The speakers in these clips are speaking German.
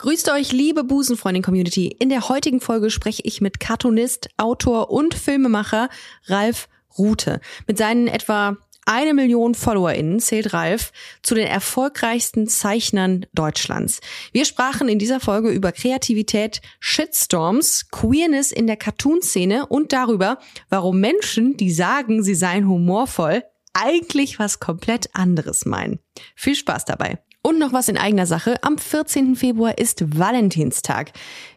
Grüßt euch, liebe Busenfreundin-Community. In der heutigen Folge spreche ich mit Cartoonist, Autor und Filmemacher Ralf Rute. Mit seinen etwa eine Million FollowerInnen zählt Ralf zu den erfolgreichsten Zeichnern Deutschlands. Wir sprachen in dieser Folge über Kreativität, Shitstorms, Queerness in der Cartoon-Szene und darüber, warum Menschen, die sagen, sie seien humorvoll, eigentlich was komplett anderes meinen. Viel Spaß dabei. Und noch was in eigener Sache. Am 14. Februar ist Valentinstag.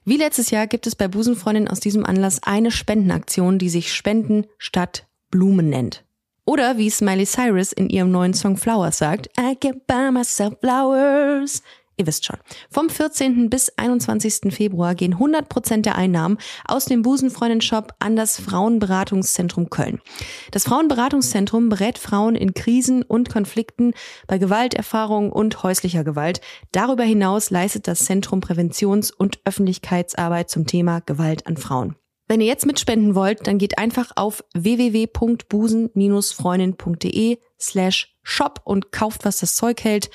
Wie letztes Jahr gibt es bei Busenfreundin aus diesem Anlass eine Spendenaktion, die sich Spenden statt Blumen nennt. Oder wie Smiley Cyrus in ihrem neuen Song Flowers sagt, I can buy myself flowers. Ihr wisst schon. Vom 14. bis 21. Februar gehen 100% der Einnahmen aus dem Busenfreundin-Shop an das Frauenberatungszentrum Köln. Das Frauenberatungszentrum berät Frauen in Krisen und Konflikten bei Gewalterfahrung und häuslicher Gewalt. Darüber hinaus leistet das Zentrum Präventions- und Öffentlichkeitsarbeit zum Thema Gewalt an Frauen. Wenn ihr jetzt mitspenden wollt, dann geht einfach auf www.busen-freundin.de slash shop und kauft, was das Zeug hält.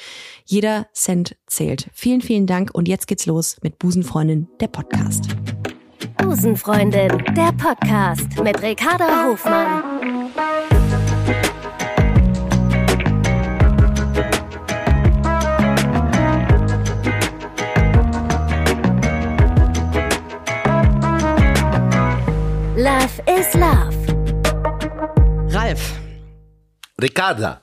Jeder Cent zählt. Vielen, vielen Dank und jetzt geht's los mit Busenfreundin, der Podcast. Busenfreundin, der Podcast mit Ricarda Hofmann. Love is Love. Ralf, Ricarda,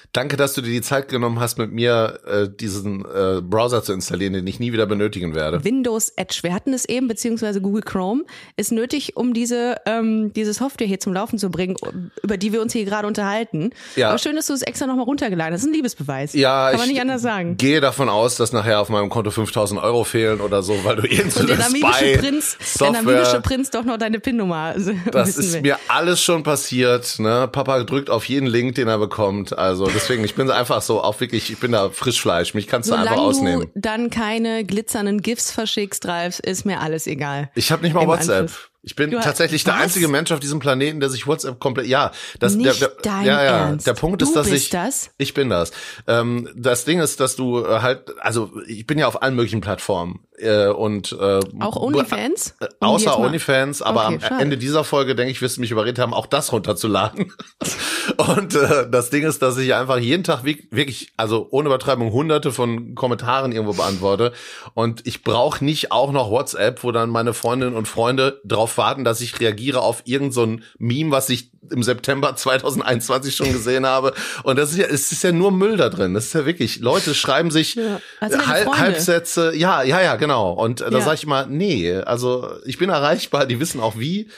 Danke, dass du dir die Zeit genommen hast, mit mir äh, diesen äh, Browser zu installieren, den ich nie wieder benötigen werde. Windows Edge, wir hatten es eben, beziehungsweise Google Chrome, ist nötig, um diese, ähm, diese Software hier zum Laufen zu bringen, über die wir uns hier gerade unterhalten. Ja. Aber schön, dass du es extra nochmal runtergeladen hast. Das ist ein Liebesbeweis. Ja, Kann man ich nicht anders sagen. gehe davon aus, dass nachher auf meinem Konto 5000 Euro fehlen oder so, weil du irgend so Und der eine namibische Prinz, der namibische Spy-Software, Prinz doch noch deine PIN-Nummer das wissen ist will. mir alles schon passiert. Ne? Papa drückt auf jeden Link, den er bekommt. Also deswegen, ich bin einfach so auch wirklich, ich bin da Frischfleisch. Mich kannst du einfach Solange ausnehmen. du dann keine glitzernden GIFs verschickst, Ralf, ist mir alles egal. Ich habe nicht mal Im WhatsApp. Anschluss. Ich bin Du- tatsächlich der Was? einzige Mensch auf diesem Planeten, der sich WhatsApp komplett. Ja, das Nicht der, der, dein ja, ja. Ernst. Der Punkt Du ist, dass ich das? ich bin das. Ähm, das Ding ist, dass du äh, halt, also ich bin ja auf allen möglichen Plattformen äh, und äh, Auch OnlyFans? Äh, Um die außer OnlyFans, aber Okay, am schade. Ende dieser Folge, denke ich, wirst du mich überredet haben, auch das runterzuladen. Und äh, das Ding ist, dass ich einfach jeden Tag wirk- wirklich, also ohne Übertreibung, hunderte von Kommentaren irgendwo beantworte. Und ich brauche nicht auch noch WhatsApp, wo dann meine Freundinnen und Freunde drauf warten, dass ich reagiere auf irgendein so ein Meme, was ich im September 2021 schon gesehen habe. Und das ist ja, es ist ja nur Müll da drin. Das ist ja wirklich, Leute schreiben sich Also deine Halb. Halbsätze, ja, ja, ja, genau. Und äh, da Ja. sage ich mal, nee, also ich bin erreichbar, die wissen auch wie,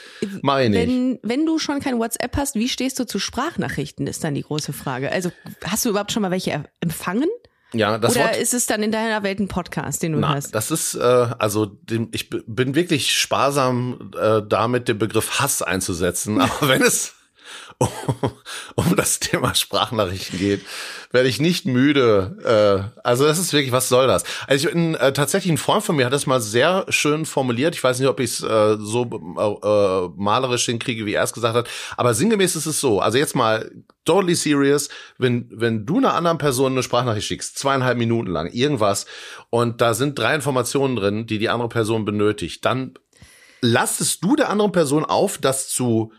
meine ich. Wenn, wenn du schon kein WhatsApp hast, wie stehst du zu Sprachnachrichten, ist dann die große Frage. Also hast du überhaupt schon mal welche empfangen? Ja, das Oder Wort. ist es dann in deiner Welt ein Podcast, den du Na, hast? das ist äh, also dem, ich bin wirklich sparsam äh, damit den Begriff Hass einzusetzen, aber wenn es um, um das Thema Sprachnachrichten geht, werde ich nicht müde. Äh, also das ist wirklich, was soll das? Also ich bin äh, tatsächlich ein Freund von mir hat das mal sehr schön formuliert. Ich weiß nicht, ob ich es äh, so äh, malerisch hinkriege, wie er es gesagt hat, aber sinngemäß ist es so. Also jetzt mal totally serious, wenn wenn du einer anderen Person eine Sprachnachricht schickst, zweieinhalb Minuten lang, irgendwas, und da sind drei Informationen drin, die die andere Person benötigt, dann lastest du der anderen Person auf, das zu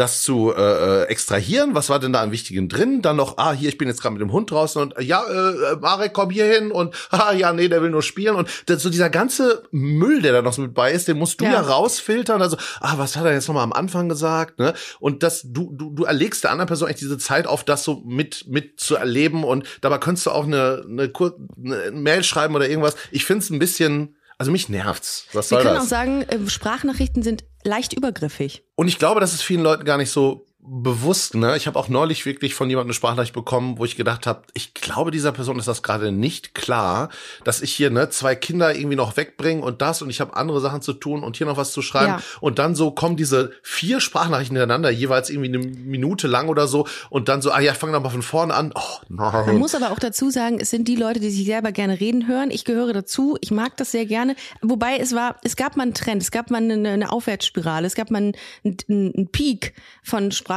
das zu äh, äh, extrahieren, was war denn da an Wichtigen drin? Dann noch, ah, hier, ich bin jetzt gerade mit dem Hund draußen und äh, ja, äh, Marek, komm hier hin und ah, ja, nee, der will nur spielen und das, so dieser ganze Müll, der da noch so mit bei ist, den musst du Ja. ja, rausfiltern. Also, ah, was hat er jetzt nochmal am Anfang gesagt? Ne? Und das, du, du, du erlegst der anderen Person echt diese Zeit auf, das so mit mit zu erleben und dabei könntest du auch eine, eine, Kur eine Mail schreiben oder irgendwas. Ich find's ein bisschen, also mich nervt's. Was Wir soll können das? auch sagen, äh, Sprachnachrichten sind leicht übergriffig. Und ich glaube, das ist vielen Leuten gar nicht so bewusst. Ne? Ich habe auch neulich wirklich von jemandem eine Sprachnachricht bekommen, wo ich gedacht habe, ich glaube, dieser Person ist das gerade nicht klar, dass ich hier ne zwei Kinder irgendwie noch wegbringe und das und ich habe andere Sachen zu tun und hier noch was zu schreiben. Ja. Und dann so kommen diese vier Sprachnachrichten hintereinander, jeweils irgendwie eine Minute lang oder so. Und dann so, ah ja, fange dann mal von vorne an. Oh Man nein. muss aber auch dazu sagen, es sind die Leute, die sich selber gerne reden hören. Ich gehöre dazu. Ich mag das sehr gerne. Wobei es war, es gab mal einen Trend, es gab mal eine, eine Aufwärtsspirale, es gab mal einen, einen, einen Peak von Sprachnachrichten.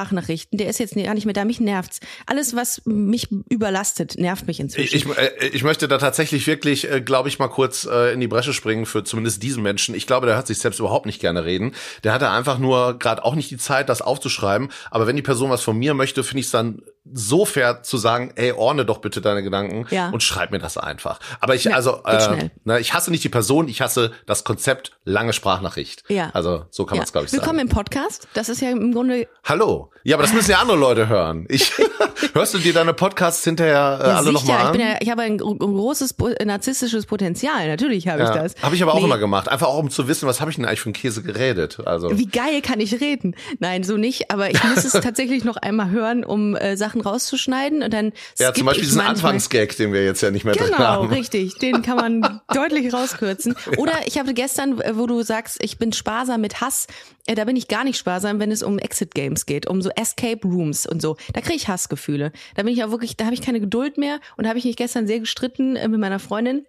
Der ist jetzt gar nicht mehr da. Mich nervt's. Alles, was mich überlastet, nervt mich inzwischen. Ich, äh, ich möchte da tatsächlich wirklich, äh, glaube ich, mal kurz äh, in die Bresche springen für zumindest diesen Menschen. Ich glaube, der hört sich selbst überhaupt nicht gerne reden. Der hatte einfach nur gerade auch nicht die Zeit, das aufzuschreiben. Aber wenn die Person was von mir möchte, finde ich es dann so fair zu sagen, ey, ordne doch bitte deine Gedanken Ja. und schreib mir das einfach. Aber ich, Ja, also, äh, ne, ich hasse nicht die Person, ich hasse das Konzept lange Sprachnachricht. Ja. Also so kann man es, glaube ich, sagen. Willkommen im Podcast. Das ist ja im Grunde Hallo. Ja, aber das müssen ja andere Leute hören. Ich, hörst du dir deine Podcasts hinterher äh, ja, alle nochmal Ich, an? bin ja, ich habe ein, gro- ein großes narzisstisches Potenzial. Natürlich habe ich das. Habe ich aber auch Nee. immer gemacht. Einfach auch um zu wissen, was habe ich denn eigentlich für einen Käse geredet. Also Wie geil kann ich reden? Nein, so nicht. Aber ich muss es tatsächlich noch einmal hören, um äh, Sachen rauszuschneiden und dann ja, zum Beispiel diesen Anfangsgag, den wir jetzt ja nicht mehr drin Genau, haben. richtig. Den kann man deutlich rauskürzen. Oder ich habe gestern, äh, wo du sagst, ich bin sparsam mit Hass, äh, da bin ich gar nicht sparsam, wenn es um Exit Games geht, um so Escape Rooms und so. Da kriege ich Hassgefühle. Da bin ich auch wirklich, da habe ich keine Geduld mehr und habe ich mich gestern sehr gestritten äh, mit meiner Freundin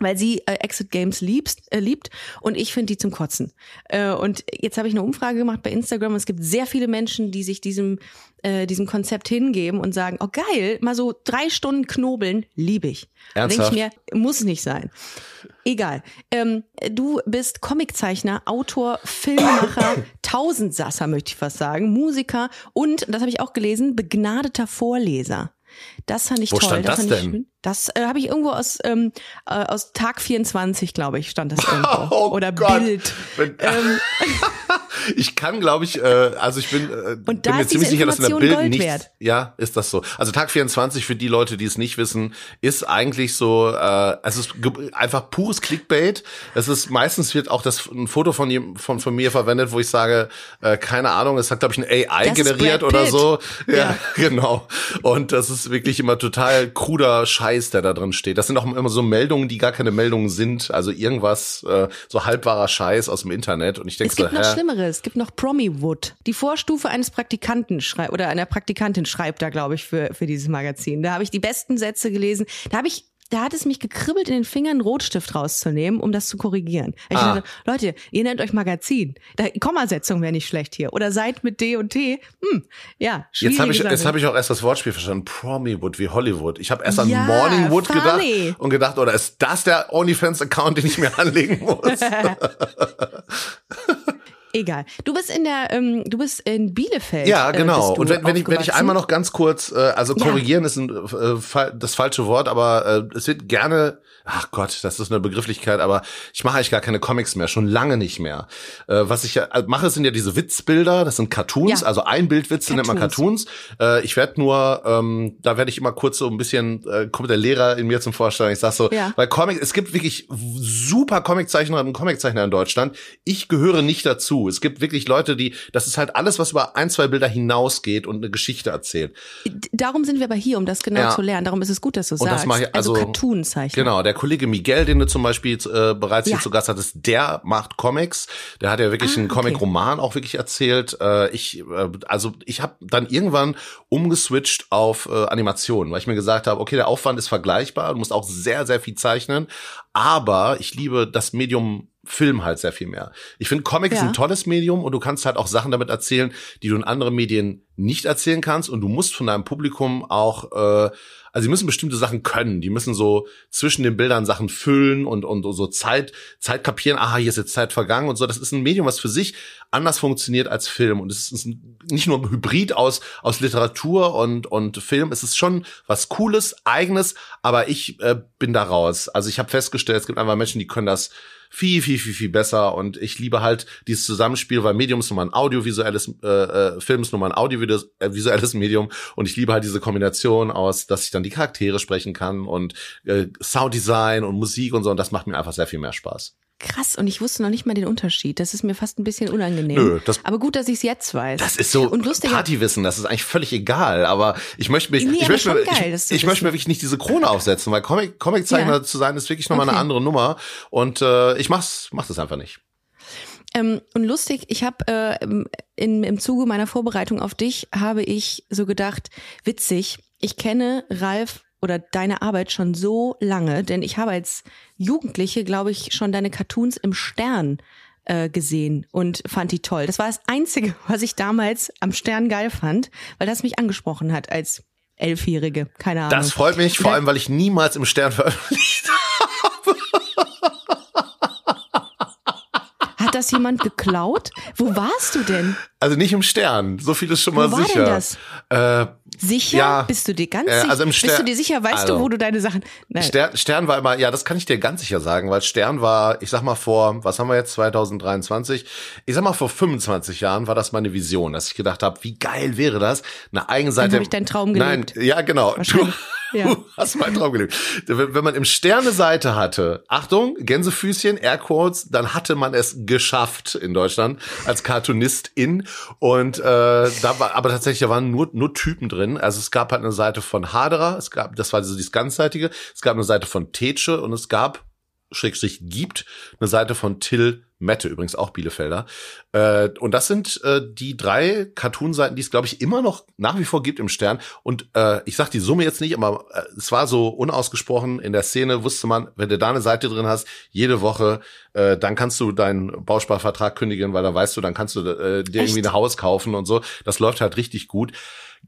weil sie äh, Exit Games liebst, äh, liebt und ich finde die zum Kotzen. Äh, und jetzt habe ich eine Umfrage gemacht bei Instagram und es gibt sehr viele Menschen, die sich diesem, äh, diesem Konzept hingeben und sagen, oh geil, mal so drei Stunden knobeln, liebe ich. Da denke ich Ernsthaft? mir, muss nicht sein. Egal. Ähm, du bist Comiczeichner, Autor, Filmemacher, Tausendsasser möchte ich fast sagen, Musiker und, das habe ich auch gelesen, begnadeter Vorleser. Das fand ich Wo toll. stand das ich denn? schön. Das äh, habe ich irgendwo aus, ähm, äh, aus Tag 24, glaube ich, stand das irgendwo. Oh Oder Gott. Bild. Ähm, ich kann, glaube ich, äh, also ich bin, äh, bin da mir ziemlich sicher, dass in der Bild Gold nichts. wert. Ja, ist das so. Also Tag 24 für die Leute, die es nicht wissen, ist eigentlich so, äh, es ist einfach pures Clickbait. Es ist meistens wird auch das ein Foto von von von mir verwendet, wo ich sage, äh, keine Ahnung, es hat glaube ich ein AI Das generiert oder so. Ja, Ja. genau. Und das ist wirklich immer total kruder Scheiß, der da drin steht. Das sind auch immer so Meldungen, die gar keine Meldungen sind. Also irgendwas, äh, so halbwahrer Scheiß aus dem Internet. Und ich denke es so, gibt noch hä? Schlimmeres. Es gibt noch Promi-Wood. Die Vorstufe eines Praktikanten schreibt, oder einer Praktikantin schreibt da, glaube ich, für, für dieses Magazin. Da habe ich die besten Sätze gelesen. Da habe ich da hat es mich gekribbelt in den Fingern, einen Rotstift rauszunehmen, um das zu korrigieren. Ich Ah. dachte, Leute, ihr nennt euch Magazin. Da, Kommasetzung wäre nicht schlecht hier. Oder seid mit D und T. Hm, ja, Jetzt habe ich, jetzt habe ich auch erst das Wortspiel verstanden. Promiwood wie Hollywood. Ich habe erst an Ja, Morningwood gedacht funny. und gedacht, oder ist das der OnlyFans-Account, den ich mir anlegen muss? Egal. Du bist in der, ähm, du bist in Bielefeld. Ja, äh, genau. du Und wenn, wenn, ich, wenn ich einmal noch ganz kurz, äh, also Ja. korrigieren ist ein, äh, fa- das falsche Wort, aber äh, es wird gerne, ach Gott, das ist eine Begrifflichkeit, aber ich mache eigentlich gar keine Comics mehr, schon lange nicht mehr. Äh, was ich ja äh, mache, sind ja diese Witzbilder, das sind Cartoons, Ja. also Einbildwitze nennt man Cartoons. Äh, ich werde nur, ähm, da werde ich immer kurz so ein bisschen, äh, kommt der Lehrer in mir zum Vorstellen, ich sag so, Ja. weil Comic, es gibt wirklich super Comiczeichnerinnen und Comiczeichner in Deutschland. Ich gehöre nicht dazu. Es gibt wirklich Leute, die, das ist halt alles, was über ein, zwei Bilder hinausgeht und eine Geschichte erzählt. Darum sind wir aber hier, um das genau Ja. zu lernen. Darum ist es gut, dass du Und das sagst. mache ich- also, also- Cartoon-Zeichnen. Genau, der Kollege Miguel, den du zum Beispiel äh, bereits Ja. hier zu Gast hattest, der macht Comics. Der hat ja wirklich Ah, einen okay. Comic-Roman auch wirklich erzählt. Äh, ich, äh, also ich habe dann irgendwann umgeswitcht auf äh, Animationen, weil ich mir gesagt habe, okay, der Aufwand ist vergleichbar, du musst auch sehr, sehr viel zeichnen, aber ich liebe das Medium Film halt sehr viel mehr. Ich finde, Comic ist Ja. ein tolles Medium und du kannst halt auch Sachen damit erzählen, die du in anderen Medien nicht erzählen kannst und du musst von deinem Publikum auch, äh, also sie müssen bestimmte Sachen können. Die müssen so zwischen den Bildern Sachen füllen und, und so Zeit, Zeit kapieren, aha, hier ist jetzt Zeit vergangen und so. Das ist ein Medium, was für sich anders funktioniert als Film. Und es ist nicht nur ein Hybrid aus, aus Literatur und, und Film. Es ist schon was Cooles, Eigenes, aber ich äh, bin da raus. Also ich habe festgestellt, es gibt einfach Menschen, die können das viel, viel, viel, viel besser. Und ich liebe halt dieses Zusammenspiel, weil Medium ist nun mal ein audiovisuelles, äh, äh, Film ist nun mal ein audiovisuelles Medium. Und ich liebe halt diese Kombination aus, dass ich dann die Charaktere sprechen kann und äh, Sounddesign und Musik und so. Und das macht mir einfach sehr viel mehr Spaß. Krass, und ich wusste noch nicht mal den Unterschied. Das ist mir fast ein bisschen unangenehm. Nö, das- aber gut, dass ich es jetzt weiß. Das ist so und lustiger, Partywissen, das ist eigentlich völlig egal, aber ich möchte mich, Nee, ich möchte, mir- geil, ich, ich möchte mir wirklich nicht diese Krone aufsetzen, weil Comic, Comiczeichner Ja. zu sein ist wirklich nochmal eine Okay. andere Nummer und äh, ich mach's, mach das einfach nicht. Ähm, und lustig, ich habe äh, im- in, im Zuge meiner Vorbereitung auf dich habe ich so gedacht, witzig, ich kenne Ralf oder deine Arbeit schon so lange, denn ich habe als Jugendliche, glaube ich, schon deine Cartoons im Stern äh, gesehen und fand die toll. Das war das Einzige, was ich damals am Stern geil fand, weil das mich angesprochen hat als Elfjährige. Keine Ahnung. Das freut mich, vor allem, weil ich niemals im Stern veröffentlicht Hat das jemand geklaut? Wo warst du denn? Also nicht im Stern, so viel ist schon mal Wo war sicher. denn das? Äh, Sicher? Ja. Bist du dir ganz Äh, sicher? also im Bist Stern- du dir sicher? Weißt also, du, wo du deine Sachen? Nein. Stern, Stern war immer, ja, das kann ich dir ganz sicher sagen, weil Stern war, ich sag mal vor, was haben wir jetzt, 2023? Ich sag mal vor 25 Jahren war das meine Vision, dass ich gedacht habe, wie geil wäre das, eine eigene Seite. hab ich deinen Traum gelebt. Nein, ja, genau. Du, Ja. du hast meinen Traum gelebt. Wenn man im Stern eine Seite hatte, Achtung, Gänsefüßchen, Airquotes, dann hatte man es geschafft in Deutschland als Cartoonistin und äh, da war, aber tatsächlich da waren nur nur Typen drin. Also es gab halt eine Seite von Haderer, es gab, das war so dieses ganzseitige, es gab eine Seite von Tetsche und es gab Schrägstrich gibt eine Seite von Till Mette, übrigens auch Bielefelder. Äh, und das sind äh, die drei Cartoon-Seiten, die es, glaube ich, immer noch nach wie vor gibt im Stern. Und äh, ich sag die Summe jetzt nicht, aber äh, es war so unausgesprochen in der Szene, wusste man, wenn du da eine Seite drin hast, jede Woche, äh, dann kannst du deinen Bausparvertrag kündigen, weil dann weißt du, dann kannst du äh, dir irgendwie ein Haus kaufen und so. Das läuft halt richtig gut.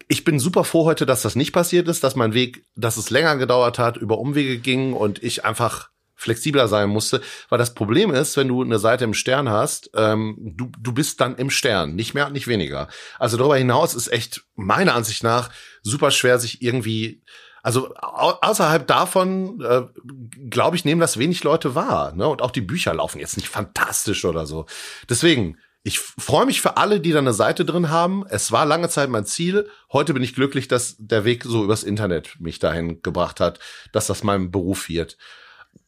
Ich bin super froh heute, dass das nicht passiert ist, dass mein Weg, dass es länger gedauert hat, über Umwege ging und ich einfach flexibler sein musste, weil das Problem ist, wenn du eine Seite im Stern hast, ähm, du, du bist dann im Stern, nicht mehr und nicht weniger. Also darüber hinaus ist echt meiner Ansicht nach super schwer, sich irgendwie also au außerhalb davon, äh, glaube ich, nehmen das wenig Leute wahr. Ne? Und auch die Bücher laufen jetzt nicht fantastisch oder so. Deswegen, ich freue mich für alle, die da eine Seite drin haben. Es war lange Zeit mein Ziel. Heute bin ich glücklich, dass der Weg so übers Internet mich dahin gebracht hat, dass das mein Beruf wird.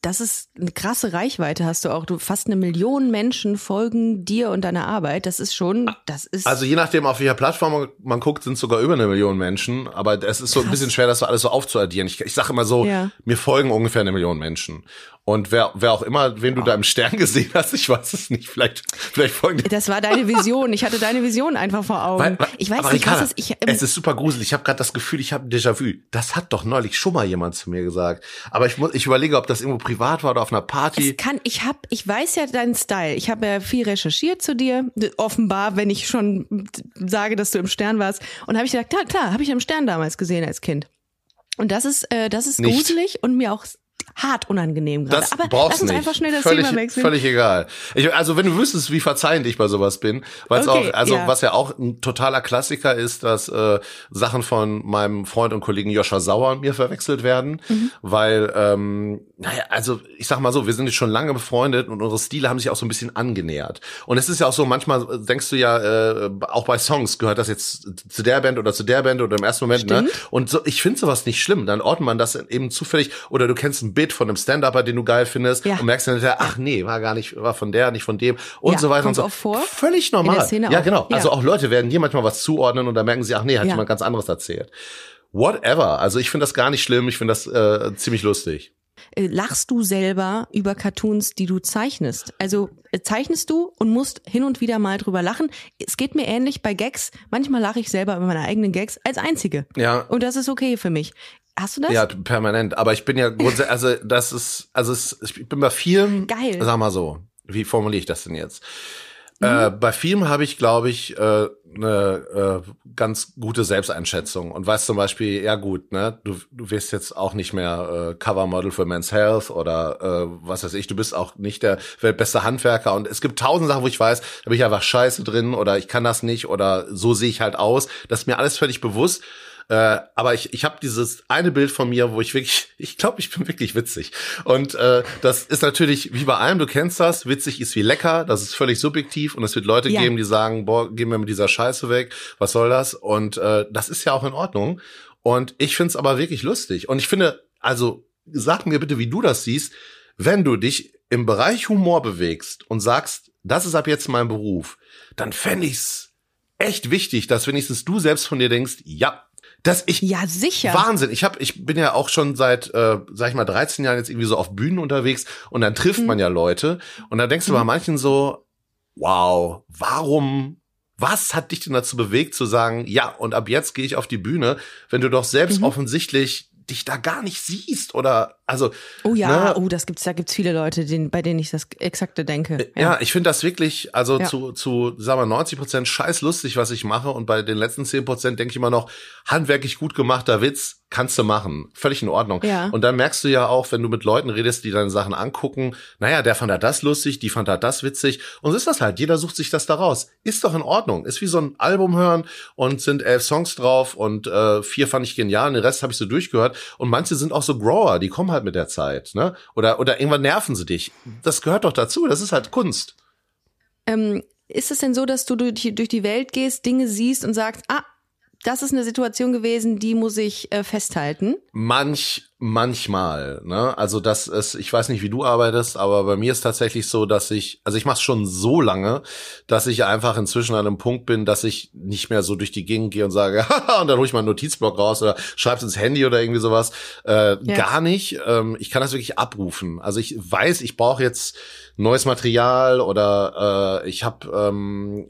Das ist eine krasse Reichweite hast du auch. Du fast eine Million Menschen folgen dir und deiner Arbeit. Das ist schon, das ist. Also je nachdem, auf welcher Plattform man guckt, sind sogar über eine Million Menschen. Aber es ist so ein bisschen schwer, das so alles so aufzuaddieren. Ich, ich sage immer so, Ja. mir folgen ungefähr eine Million Menschen. Und wer, wer auch immer, wen du da im Stern gesehen hast, ich weiß es nicht. Vielleicht, vielleicht folgen die. das war deine Vision. Ich hatte deine Vision einfach vor Augen. Weil- weil- ich weiß nicht, Ricarda, was ist. Ich, ähm, es ist super gruselig. Ich habe gerade das Gefühl, ich habe ein Déjà-vu. Das hat doch neulich schon mal jemand zu mir gesagt. Aber ich muss, ich überlege, ob das irgendwo privat war oder auf einer Party. Es kann, ich hab, ich weiß ja deinen Style. Ich habe ja viel recherchiert zu dir. Offenbar, wenn ich schon sage, dass du im Stern warst. Und habe ich gedacht, klar, klar, habe ich im Stern damals gesehen als Kind. Und das ist, äh, das ist Nicht. gruselig und mir auch hart unangenehm gerade. Das Aber brauchst lass uns nicht. einfach schnell das völlig, Thema wechseln. Völlig egal. Ich, also wenn du wüsstest, wie verzeihend ich bei sowas bin, weil es Okay, auch, also ja. was ja auch ein totaler Klassiker ist, dass äh, Sachen von meinem Freund und Kollegen Joscha Sauer und mir verwechselt werden, Mhm. weil, ähm, naja, also ich sag mal so, wir sind jetzt schon lange befreundet und unsere Stile haben sich auch so ein bisschen angenähert. Und es ist ja auch so, manchmal denkst du ja, äh, auch bei Songs gehört das jetzt zu der Band oder zu der Band oder im ersten Moment, ne? Stimmt. Und so, ich finde sowas nicht schlimm. Dann ordnet man das eben zufällig oder du kennst ein Bit von einem Stand-Upper, den du geil findest Ja. und merkst dann hinterher, ach nee, war gar nicht, war von der, nicht von dem und Ja, so weiter und so. auch vor. Völlig normal. ja, auch. genau. Ja. Also auch Leute werden dir manchmal was zuordnen und dann merken sie, ach nee, hat jemand ganz anderes erzählt. Whatever. Also ich finde das gar nicht schlimm. Ich finde das äh, ziemlich lustig. Äh, Lachst du selber über Cartoons, die du zeichnest? Also äh, zeichnest du und musst hin und wieder mal drüber lachen. Es geht mir ähnlich bei Gags. Manchmal lache ich selber über meine eigenen Gags als einzige. Ja. Und das ist okay für mich. Hast du das? Ja, permanent. Aber ich bin ja grundsätzlich, also das ist, also es, ich bin bei vielen, Geil. sag mal so, wie formuliere ich das denn jetzt? Äh, bei vielen habe ich, glaube ich, äh, eine äh, ganz gute Selbsteinschätzung und weiß zum Beispiel, ja gut, ne, du, du wirst jetzt auch nicht mehr äh, Covermodel für Men's Health oder äh, was weiß ich, du bist auch nicht der weltbeste Handwerker und es gibt tausend Sachen, wo ich weiß, da bin ich einfach scheiße drin oder ich kann das nicht oder so sehe ich halt aus. Das ist mir alles völlig bewusst. Äh, aber ich, ich habe dieses eine Bild von mir, wo ich wirklich, ich glaube, ich bin wirklich witzig. Und äh, das ist natürlich wie bei allem, du kennst das, witzig ist wie lecker, das ist völlig subjektiv und es wird Leute Ja. geben, die sagen, boah, gehen wir mit dieser Scheiße weg, was soll das? Und äh, das ist ja auch in Ordnung. Und ich find's aber wirklich lustig. Und ich finde, also sag mir bitte, wie du das siehst, wenn du dich im Bereich Humor bewegst und sagst, das ist ab jetzt mein Beruf, dann fände ich's echt wichtig, dass wenigstens du selbst von dir denkst, ja, dass ich Ja, sicher. Wahnsinn. Ich hab, ich bin ja auch schon seit, äh, sag ich mal, 13 Jahren jetzt irgendwie so auf Bühnen unterwegs und dann trifft Mhm. man ja Leute und dann denkst du bei manchen so, wow, warum, was hat dich denn dazu bewegt zu sagen, ja, und ab jetzt gehe ich auf die Bühne, wenn du doch selbst Mhm. offensichtlich dich da gar nicht siehst oder also Oh ja, ne? oh, das gibt's, da gibt's viele Leute, denen, bei denen ich das Exakte denke. Ja, ich finde das wirklich, also Ja. zu, zu, sagen wir, 90 Prozent scheiß lustig, was ich mache. Und bei den letzten 10 Prozent denke ich immer noch, handwerklich gut gemachter Witz, kannst du machen. Völlig in Ordnung. Ja. Und dann merkst du ja auch, wenn du mit Leuten redest, die deine Sachen angucken, naja, der fand da das lustig, die fand da das witzig. Und so ist das halt. Jeder sucht sich das da raus. Ist doch in Ordnung. Ist wie so ein Album hören und sind elf Songs drauf und äh, vier fand ich genial, und den Rest habe ich so durchgehört. Und manche sind auch so Grower, die kommen halt mit der Zeit, ne? Oder, oder irgendwann nerven sie dich. Das gehört doch dazu. Das ist halt Kunst. Ähm, ist es denn so, dass du durch die, durch die Welt gehst, Dinge siehst und sagst, ah, das ist eine Situation gewesen, die muss ich äh, festhalten? Manch, manchmal, ne? Also das ist, ich weiß nicht, wie du arbeitest, aber bei mir ist tatsächlich so, dass ich, also ich mache es schon so lange, dass ich einfach inzwischen an einem Punkt bin, dass ich nicht mehr so durch die Gegend gehe und sage, haha, und dann hole ich mal einen Notizblock raus oder schreib's ins Handy oder irgendwie sowas. Äh, Ja. Gar nicht. Ähm, ich kann das wirklich abrufen. Also ich weiß, ich brauche jetzt neues Material oder äh, ich habe ähm,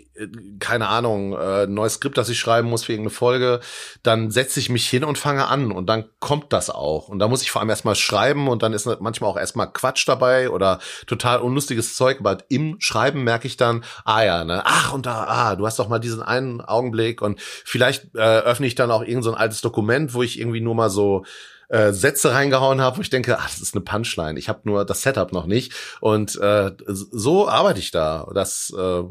keine Ahnung, äh, neues Skript, das ich schreiben muss für irgendeine Folge, dann setze ich mich hin und fange an und dann kommt das auch. Und da muss ich vor allem erstmal schreiben und dann ist manchmal auch erstmal Quatsch dabei oder total unlustiges Zeug, aber im Schreiben merke ich dann, ah ja, ne, ach und da, ah, du hast doch mal diesen einen Augenblick und vielleicht äh, öffne ich dann auch irgend so altes Dokument, wo ich irgendwie nur mal so äh, Sätze reingehauen habe, wo ich denke, ach, das ist eine Punchline. Ich habe nur das Setup noch nicht. Und äh, so arbeite ich da. Das äh,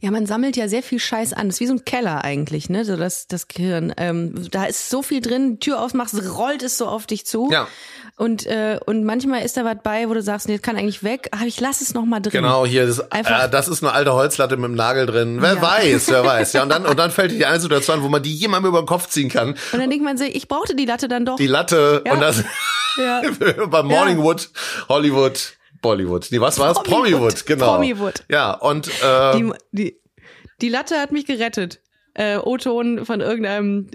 Ja, man sammelt ja sehr viel Scheiß an. Das ist wie so ein Keller eigentlich, ne? So das, das Gehirn. Ähm, da ist so viel drin, Tür aufmachst, rollt es so auf dich zu. Ja. Und, äh, und manchmal ist da was bei, wo du sagst, nee, das kann eigentlich weg, aber ich lass es noch mal drin. Genau, hier, das, Einfach- äh, das ist eine alte Holzlatte mit dem Nagel drin. Wer Ja. weiß, wer weiß. Ja, und dann, und dann fällt dir die eine Situation, wo man die jemandem über den Kopf ziehen kann. Und dann denkt man sich, ich brauchte die Latte dann doch. Die Latte Ja. und das ja. bei Morningwood, Hollywood, Bollywood. Nee, was war's? Promiwood. Promiwood, genau. Promiwood. Ja, und äh, Die, die, die Latte hat mich gerettet. Äh, O-Ton von irgendeinem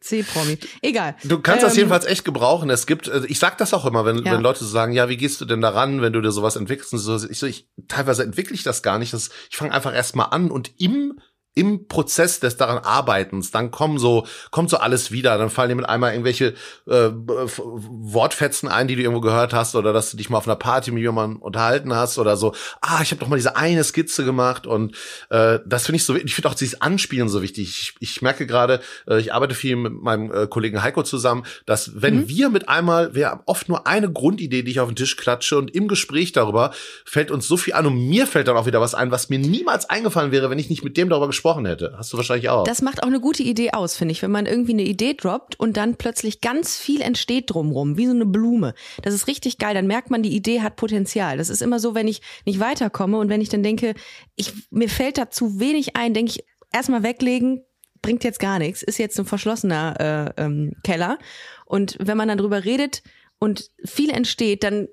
C-Promi. Egal. Du kannst das Ähm, jedenfalls echt gebrauchen. Es gibt, also ich sag das auch immer, wenn, Ja. wenn Leute so sagen, ja, wie gehst du denn daran, wenn du dir sowas entwickelst? Und so, ich so, ich, teilweise entwickle ich das gar nicht. Das, ich fange einfach erstmal an und im im Prozess des daran Arbeitens, dann kommen so, kommt so alles wieder, dann fallen dir mit einmal irgendwelche äh, Wortfetzen ein, die du irgendwo gehört hast, oder dass du dich mal auf einer Party mit jemandem unterhalten hast oder so, ah, ich habe doch mal diese eine Skizze gemacht und äh, das finde ich so wichtig. Ich finde auch dieses Anspielen so wichtig. Ich, ich merke gerade, äh, ich arbeite viel mit meinem äh, Kollegen Heiko zusammen, dass wenn wir mit einmal, wir haben oft nur eine Grundidee, die ich auf den Tisch klatsche und im Gespräch darüber fällt uns so viel an und mir fällt dann auch wieder was ein, was mir niemals eingefallen wäre, wenn ich nicht mit dem darüber gesprochen hätte. Hast du wahrscheinlich auch. Das macht auch eine gute Idee aus, finde ich, wenn man irgendwie eine Idee droppt und dann plötzlich ganz viel entsteht drumrum, wie so eine Blume. Das ist richtig geil. Dann merkt man, die Idee hat Potenzial. Das ist immer so, wenn ich nicht weiterkomme und wenn ich dann denke, ich, mir fällt da zu wenig ein, denke ich, erstmal weglegen, bringt jetzt gar nichts, ist jetzt ein verschlossener äh, ähm, Keller. Und wenn man dann drüber redet und viel entsteht, dann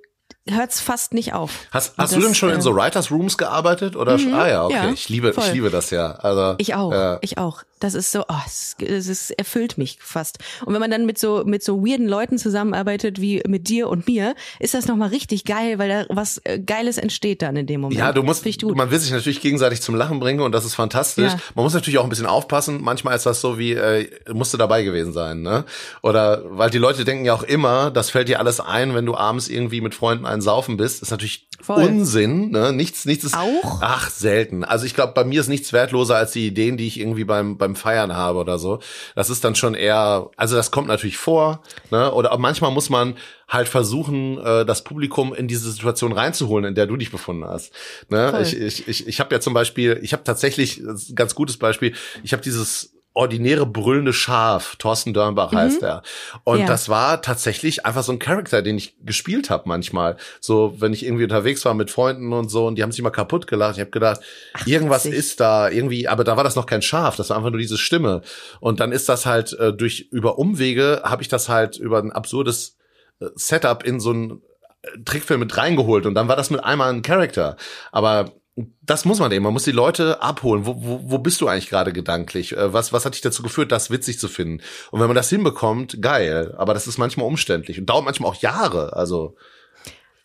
hört's fast nicht auf. Hast, hast du das, denn schon in äh, so Writers Rooms gearbeitet oder? ah ja, okay. ja, ich liebe, voll. ich liebe das ja. Also Ich auch, Ja. ich auch. Das ist so, oh, es, es, es erfüllt mich fast. Und wenn man dann mit so mit so weirden Leuten zusammenarbeitet wie mit dir und mir, ist das nochmal richtig geil, weil da was äh, Geiles entsteht dann in dem Moment. Ja, du musst, man will sich natürlich gegenseitig zum Lachen bringen und das ist fantastisch. Ja. Man muss natürlich auch ein bisschen aufpassen. Manchmal ist das so wie, äh, musst du dabei gewesen sein, ne? Oder, weil die Leute denken ja auch immer, das fällt dir alles ein, wenn du abends irgendwie mit Freunden einen saufen bist. Das ist natürlich Voll. Unsinn, ne? Nichts, nichts ist. Auch? Ach, selten. Also ich glaube, bei mir ist nichts wertloser als die Ideen, die ich irgendwie beim, beim Feiern habe oder so. Das ist dann schon eher, also das kommt natürlich vor, ne? Oder auch manchmal muss man halt versuchen, äh, das Publikum in diese Situation reinzuholen, in der du dich befunden hast. Ne? Ich, ich, ich, ich habe ja zum Beispiel, ich habe tatsächlich, ganz gutes Beispiel, ich habe dieses ordinäre brüllende Schaf, Thorsten Dörnbach heißt er. Und Ja. das war tatsächlich einfach so ein Charakter, den ich gespielt habe manchmal. So, wenn ich irgendwie unterwegs war mit Freunden und so und die haben sich mal kaputt gelacht. Ich habe gedacht, irgendwas witzig. ist da irgendwie, aber da war das noch kein Schaf, das war einfach nur diese Stimme. Und dann ist das halt äh, durch über Umwege habe ich das halt über ein absurdes äh, Setup in so einen äh, Trickfilm mit reingeholt und dann war das mit einmal ein Charakter. Aber das muss man eben. Man muss die Leute abholen. Wo, wo, wo bist du eigentlich gerade gedanklich? Äh, Was, was hat dich dazu geführt, das witzig zu finden? Und wenn man das hinbekommt, geil. Aber das ist manchmal umständlich und dauert manchmal auch Jahre. Also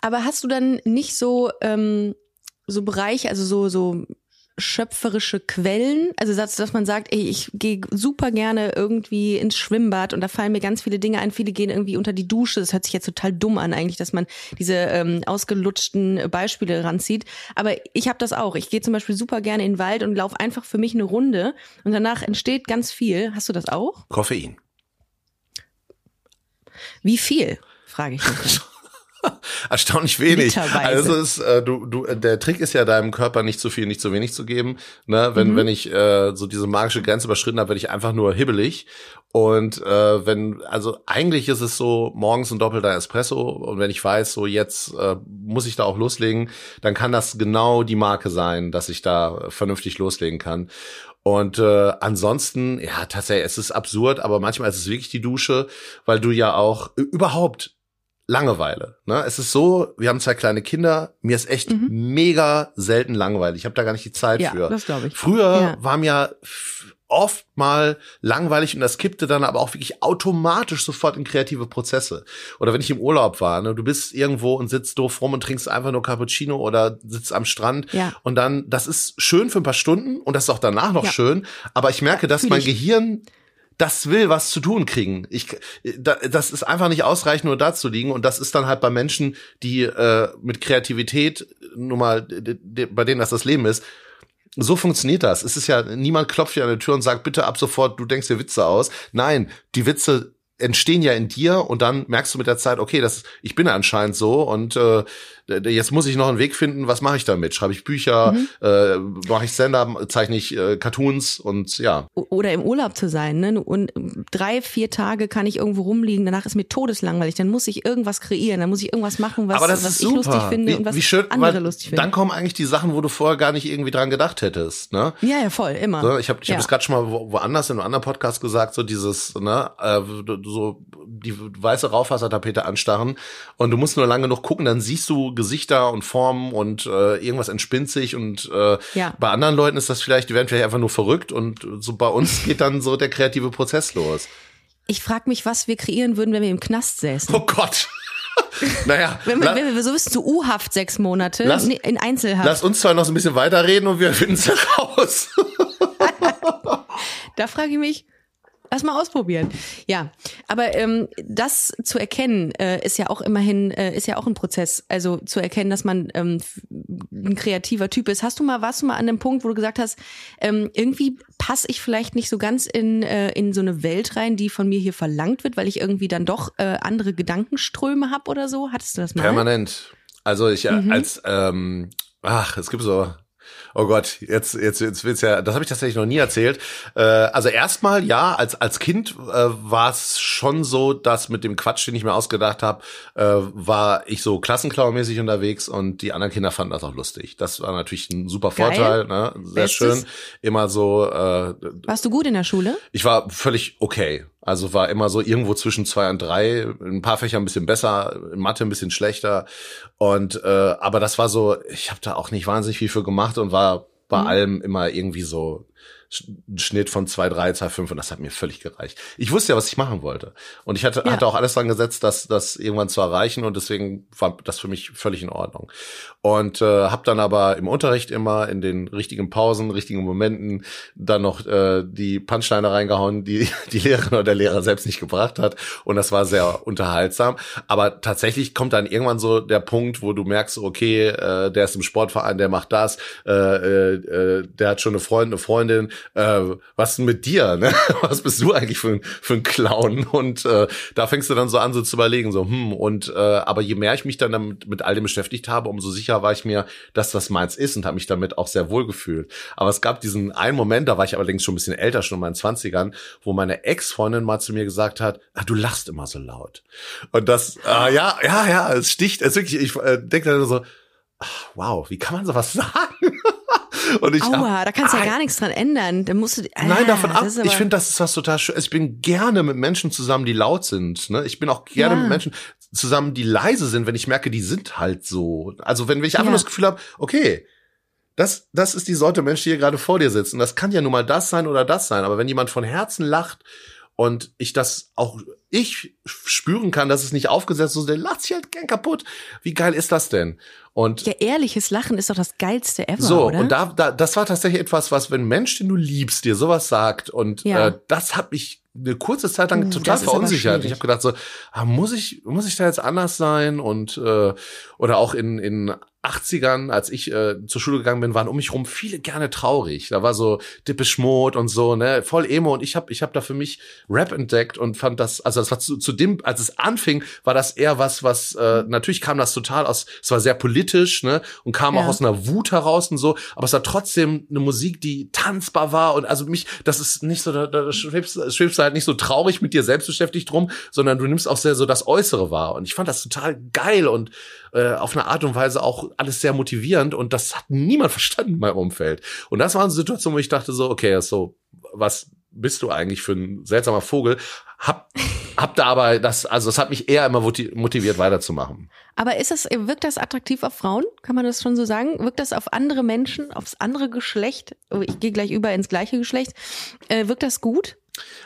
Aber hast du dann nicht so ähm, so Bereiche, also so so schöpferische Quellen? Also dass, dass man sagt, ey, ich gehe super gerne irgendwie ins Schwimmbad und da fallen mir ganz viele Dinge ein. Viele gehen irgendwie unter die Dusche. Das hört sich jetzt total dumm an eigentlich, dass man diese ähm, ausgelutschten Beispiele ranzieht. Aber ich habe das auch. Ich gehe zum Beispiel super gerne in den Wald und laufe einfach für mich eine Runde und danach entsteht ganz viel. Hast du das auch? Koffein. Wie viel? Frage ich mich. Erstaunlich wenig. Also es, äh, du, du, der Trick ist ja deinem Körper nicht zu viel, nicht zu wenig zu geben. Ne? Wenn, wenn ich äh, so diese magische Grenze überschritten habe, werde ich einfach nur hibbelig. Und äh, wenn, also eigentlich ist es so morgens ein doppelter Espresso und wenn ich weiß, so jetzt äh, muss ich da auch loslegen, dann kann das genau die Marke sein, dass ich da vernünftig loslegen kann. Und äh, ansonsten, ja, tatsächlich, es ist absurd, aber manchmal ist es wirklich die Dusche, weil du ja auch überhaupt Langeweile. Ne? Es ist so, wir haben zwei kleine Kinder, mir ist echt mega selten langweilig. Ich habe da gar nicht die Zeit Mhm. Ja, für. das glaube ich. Früher Ja. war mir oft mal langweilig und das kippte dann aber auch wirklich automatisch sofort in kreative Prozesse. Oder wenn ich im Urlaub war, ne, du bist irgendwo und sitzt doof rum und trinkst einfach nur Cappuccino oder sitzt am Strand Ja. und dann, das ist schön für ein paar Stunden und das ist auch danach noch Ja. schön, aber ich merke, dass fühl mein ich. Gehirn das will was zu tun kriegen. Ich, da, das ist einfach nicht ausreichend, nur da zu liegen. Und das ist dann halt bei Menschen, die äh, mit Kreativität, nun mal, bei denen das das Leben ist, so funktioniert das. Es ist ja, niemand klopft dir an die Tür und sagt, bitte ab sofort, du denkst dir Witze aus. Nein, die Witze entstehen ja in dir und dann merkst du mit der Zeit, okay, das, ich bin anscheinend so und äh, jetzt muss ich noch einen Weg finden, was mache ich damit? Schreibe ich Bücher, äh, mache ich Stand-up, zeichne ich äh, Cartoons und ja. Oder im Urlaub zu sein, ne? Und drei, vier Tage kann ich irgendwo rumliegen, danach ist mir todeslangweilig, dann muss ich irgendwas kreieren, dann muss ich irgendwas machen, was, was ich lustig finde wie, und was wie schön, andere lustig finden. Dann kommen eigentlich die Sachen, wo du vorher gar nicht irgendwie dran gedacht hättest. Ne? ja, ja, voll, immer. So, ich habe ich ja. hab das gerade schon mal wo, woanders in einem anderen Podcast gesagt, so dieses, ne, äh, so die weiße Raufasertapete anstarren und du musst nur lange genug gucken, dann siehst du Gesichter und Formen und äh, irgendwas entspinnt sich und äh, Ja. bei anderen Leuten ist das vielleicht, die werden vielleicht einfach nur verrückt und so bei uns geht dann so der kreative Prozess los. Ich frage mich, was wir kreieren würden, wenn wir im Knast säßen. Oh Gott. naja, Wenn wir, wenn wir so bis zu U-Haft sechs Monate, Lass- in Einzelhaft. lass uns zwar noch so ein bisschen weiterreden und wir finden es heraus. Da frage ich mich, lass mal ausprobieren. Ja, aber ähm, das zu erkennen äh, ist ja auch immerhin äh, ist ja auch ein Prozess. Also zu erkennen, dass man ähm, ein kreativer Typ ist. Hast du mal warst du mal an dem Punkt, wo du gesagt hast, ähm, irgendwie passe ich vielleicht nicht so ganz in äh, in so eine Welt rein, die von mir hier verlangt wird, weil ich irgendwie dann doch äh, andere Gedankenströme habe oder so? Hattest du das mal? Permanent. Also ich Mhm. als ähm, ach, es gibt so Oh Gott, jetzt jetzt jetzt wird's ja, das habe ich tatsächlich noch nie erzählt. Äh, also erstmal ja, als als Kind äh, war es schon so, dass mit dem Quatsch, den ich mir ausgedacht habe, äh, war ich so Klassenklauermäßig unterwegs und die anderen Kinder fanden das auch lustig. Das war natürlich ein super Geil. Vorteil, ne? Sehr Bestes. schön. Immer so äh, Warst du gut in der Schule? ich war völlig okay. Also war immer so irgendwo zwischen zwei und drei, in ein paar Fächern ein bisschen besser, Mathe ein bisschen schlechter. Und äh, aber das war so, ich habe da auch nicht wahnsinnig viel für gemacht und war bei allem immer irgendwie so Sch- ein Schnitt von 2,3, 2,5 und das hat mir völlig gereicht. Ich wusste ja, was ich machen wollte. Und ich hatte, Ja. hatte auch alles dran gesetzt, das, das irgendwann zu erreichen und deswegen war das für mich völlig in Ordnung. Und äh, habe dann aber im Unterricht immer in den richtigen Pausen, richtigen Momenten dann noch äh, die Punchline reingehauen, die die Lehrerin oder der Lehrer selbst nicht gebracht hat. Und das war sehr unterhaltsam. Aber tatsächlich kommt dann irgendwann so der Punkt, wo du merkst, okay, äh, der ist im Sportverein, der macht das, äh, äh, äh, der hat schon eine Freundin, eine Freundin. Äh, was denn mit dir? Ne? Was bist du eigentlich für ein, für ein Clown? Und äh, da fängst du dann so an, so zu überlegen, so hm. Und äh, aber je mehr ich mich dann damit mit all dem beschäftigt habe, umso sicherer war ich mir, dass das meins ist und habe mich damit auch sehr wohl gefühlt. Aber es gab diesen einen Moment, da war ich allerdings schon ein bisschen älter, schon in meinen Zwanzigern, wo meine Ex-Freundin mal zu mir gesagt hat, ah, du lachst immer so laut. Und das, ah, ja, ja, ja, es sticht, es wirklich, ich äh, denke dann so, ach, wow, wie kann man sowas sagen? Und ich hab- Aua, da kannst du ja gar nichts dran ändern. Da musst du, Nein, ah, davon ab. Ich finde, das ist was total schön. Ich bin gerne mit Menschen zusammen, die laut sind. Ne? Ich bin auch gerne Ja. mit Menschen zusammen, die leise sind, wenn ich merke, die sind halt so. Also wenn, wenn ich einfach Ja. das Gefühl habe, okay, das, das ist die Sorte Mensch, die hier gerade vor dir sitzt. Und das kann ja nun mal das sein oder das sein. Aber wenn jemand von Herzen lacht und ich das auch ich spüren kann, dass es nicht aufgesetzt ist, der lacht sich halt gern kaputt. Wie geil ist das denn? Und Ja, ehrliches Lachen ist doch das geilste ever, so, oder? und da, da, das war tatsächlich etwas, was, wenn ein Mensch, den du liebst, dir sowas sagt, und Ja. äh, das hat mich eine kurze Zeit lang Uh, total verunsichert. Ich habe gedacht so, ah, muss ich, muss ich da jetzt anders sein? Und äh, oder auch in in 80ern, als ich äh, zur Schule gegangen bin, waren um mich rum viele gerne traurig. Da war so Depeche Mode und so, ne, voll Emo. Und ich habe ich hab da für mich Rap entdeckt und fand das, also das war zu, zu dem, als es anfing, war das eher was, was äh, natürlich kam das total aus, es war sehr politisch, ne, und kam Ja. auch aus einer Wut heraus und so, aber es war trotzdem eine Musik, die tanzbar war und also mich, das ist nicht so, da, da schwebst, schwebst du halt nicht so traurig mit dir selbst beschäftigt rum, sondern du nimmst auch sehr so das Äußere wahr und ich fand das total geil und äh, auf eine Art und Weise auch alles sehr motivierend und das hat niemand verstanden in meinem Umfeld. Und das war eine Situation, wo ich dachte so, okay, so, was bist du eigentlich für ein seltsamer Vogel? Hab, hab da aber das, also es hat mich eher immer moti- motiviert weiterzumachen. Aber ist das, wirkt das attraktiv auf Frauen? Kann man das schon so sagen? Wirkt das auf andere Menschen, aufs andere Geschlecht? Oh, Ich gehe gleich über ins gleiche Geschlecht. Äh, wirkt das gut?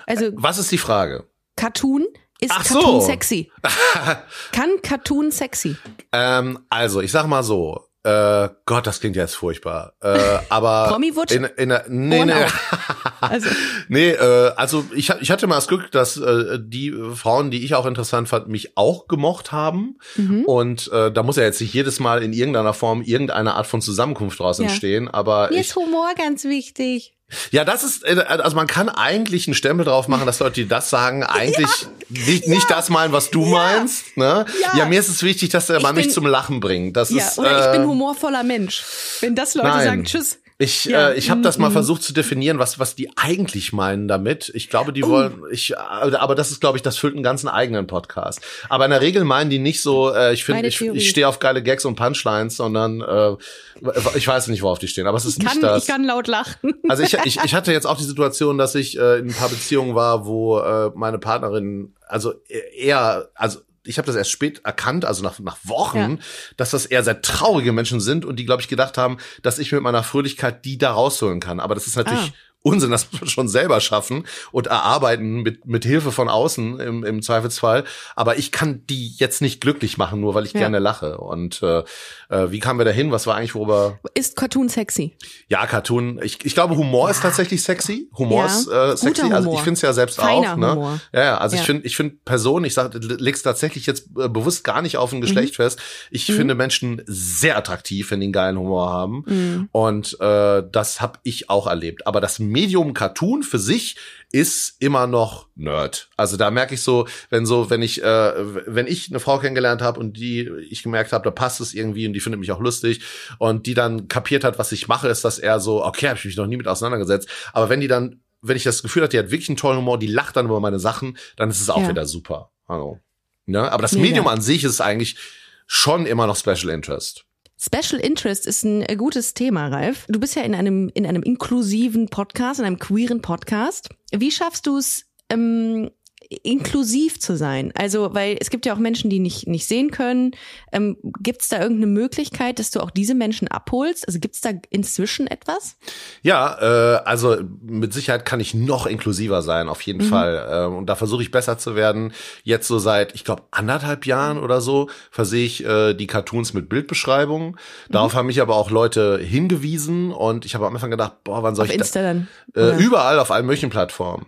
Also Was ist die Frage? Cartoon ist Ach Cartoon so. sexy. Kann Cartoon sexy? Ähm, also, ich sag mal so, äh, Gott, das klingt jetzt furchtbar. Äh, aber Promi-Wutsch? in, in, der- nee, Ohren nee, Also nee, äh, also ich, ich hatte mal das Glück, dass äh, die Frauen, die ich auch interessant fand, mich auch gemocht haben. Mhm. Und äh, da muss ja jetzt nicht jedes Mal in irgendeiner Form irgendeine Art von Zusammenkunft draus Ja. entstehen. Aber mir ich, ist Humor ganz wichtig. Ja, das ist, äh, also man kann eigentlich einen Stempel drauf machen, dass Leute, die das sagen, eigentlich nicht, nicht das meinen, was du meinst. Ne? Ja. Ja. mir ist es wichtig, dass der Mann mich zum Lachen bringt. Das Ja, ist, oder ich bin äh, humorvoller Mensch. Wenn das Leute nein. sagen, tschüss. Ich, Ja, äh, ich habe das mal mm, versucht zu definieren, was was die eigentlich meinen damit. Ich glaube, Oh. die wollen, ich, äh, aber das ist, glaube ich, das füllt einen ganzen eigenen Podcast. Aber in der Regel meinen die nicht so. Äh, ich finde, ich, ich stehe auf geile Gags und Punchlines, sondern äh, ich weiß nicht, worauf die stehen. Aber es ist Ich kann, nicht das. ich kann laut lachen. Also ich, ich, ich hatte jetzt auch die Situation, dass ich äh, in ein paar Beziehungen war, wo äh, meine Partnerin, also eher, also ich habe das erst spät erkannt, also nach, nach Wochen, Ja. dass das eher sehr traurige Menschen sind und die, glaube ich, gedacht haben, dass ich mit meiner Fröhlichkeit die da rausholen kann. Aber das ist natürlich Ah. Unsinn, das muss man schon selber schaffen und erarbeiten mit, mit Hilfe von außen im, im Zweifelsfall. Aber ich kann die jetzt nicht glücklich machen, nur weil ich Ja. gerne lache. Und äh, äh, wie kamen wir dahin? Was war eigentlich, worüber Ist Cartoon sexy? ja, Cartoon. Ich, ich glaube, Humor ist tatsächlich sexy. Humor Ja. ist äh, sexy. Guter Also Humor. ich finde es ja selbst Feiner auch. Ne? Humor. Ja, ja, also Ja. ich finde, ich finde Personen, ich sage, leg's tatsächlich jetzt äh, bewusst gar nicht auf ein Mhm. Geschlecht fest. Ich finde Menschen sehr attraktiv, wenn die einen geilen Humor haben. Mhm. Und äh, das habe ich auch erlebt. Aber das Medium Cartoon für sich ist immer noch Nerd. Also da merke ich so, wenn so, wenn ich, äh, wenn ich eine Frau kennengelernt habe und die, ich gemerkt habe, da passt es irgendwie und die findet mich auch lustig und die dann kapiert hat, was ich mache, ist das eher so, okay, habe ich mich noch nie mit auseinandergesetzt. Aber wenn die dann, wenn ich das Gefühl habe, die hat wirklich einen tollen Humor, die lacht dann über meine Sachen, dann ist es auch Ja. wieder super. Also, ne? Aber das Mega. Medium an sich ist eigentlich schon immer noch Special Interest. Special Interest ist ein äh, gutes Thema, Ralf. Du bist ja in einem, in einem inklusiven Podcast, in einem queeren Podcast. Wie schaffst du es, ähm, inklusiv zu sein? Also, weil es gibt ja auch Menschen, die nicht, nicht sehen können. Ähm, gibt es da irgendeine Möglichkeit, dass du auch diese Menschen abholst? Also gibt es da inzwischen etwas? Ja, äh, also mit Sicherheit kann ich noch inklusiver sein, auf jeden Fall. Ähm, und da versuche ich besser zu werden. Jetzt so seit, ich glaube, anderthalb Jahren oder so versehe ich äh, die Cartoons mit Bildbeschreibungen. Darauf haben mich aber auch Leute hingewiesen und ich habe am Anfang gedacht, boah, wann soll Auf ich da, Insta dann? äh, überall auf allen möglichen Plattformen.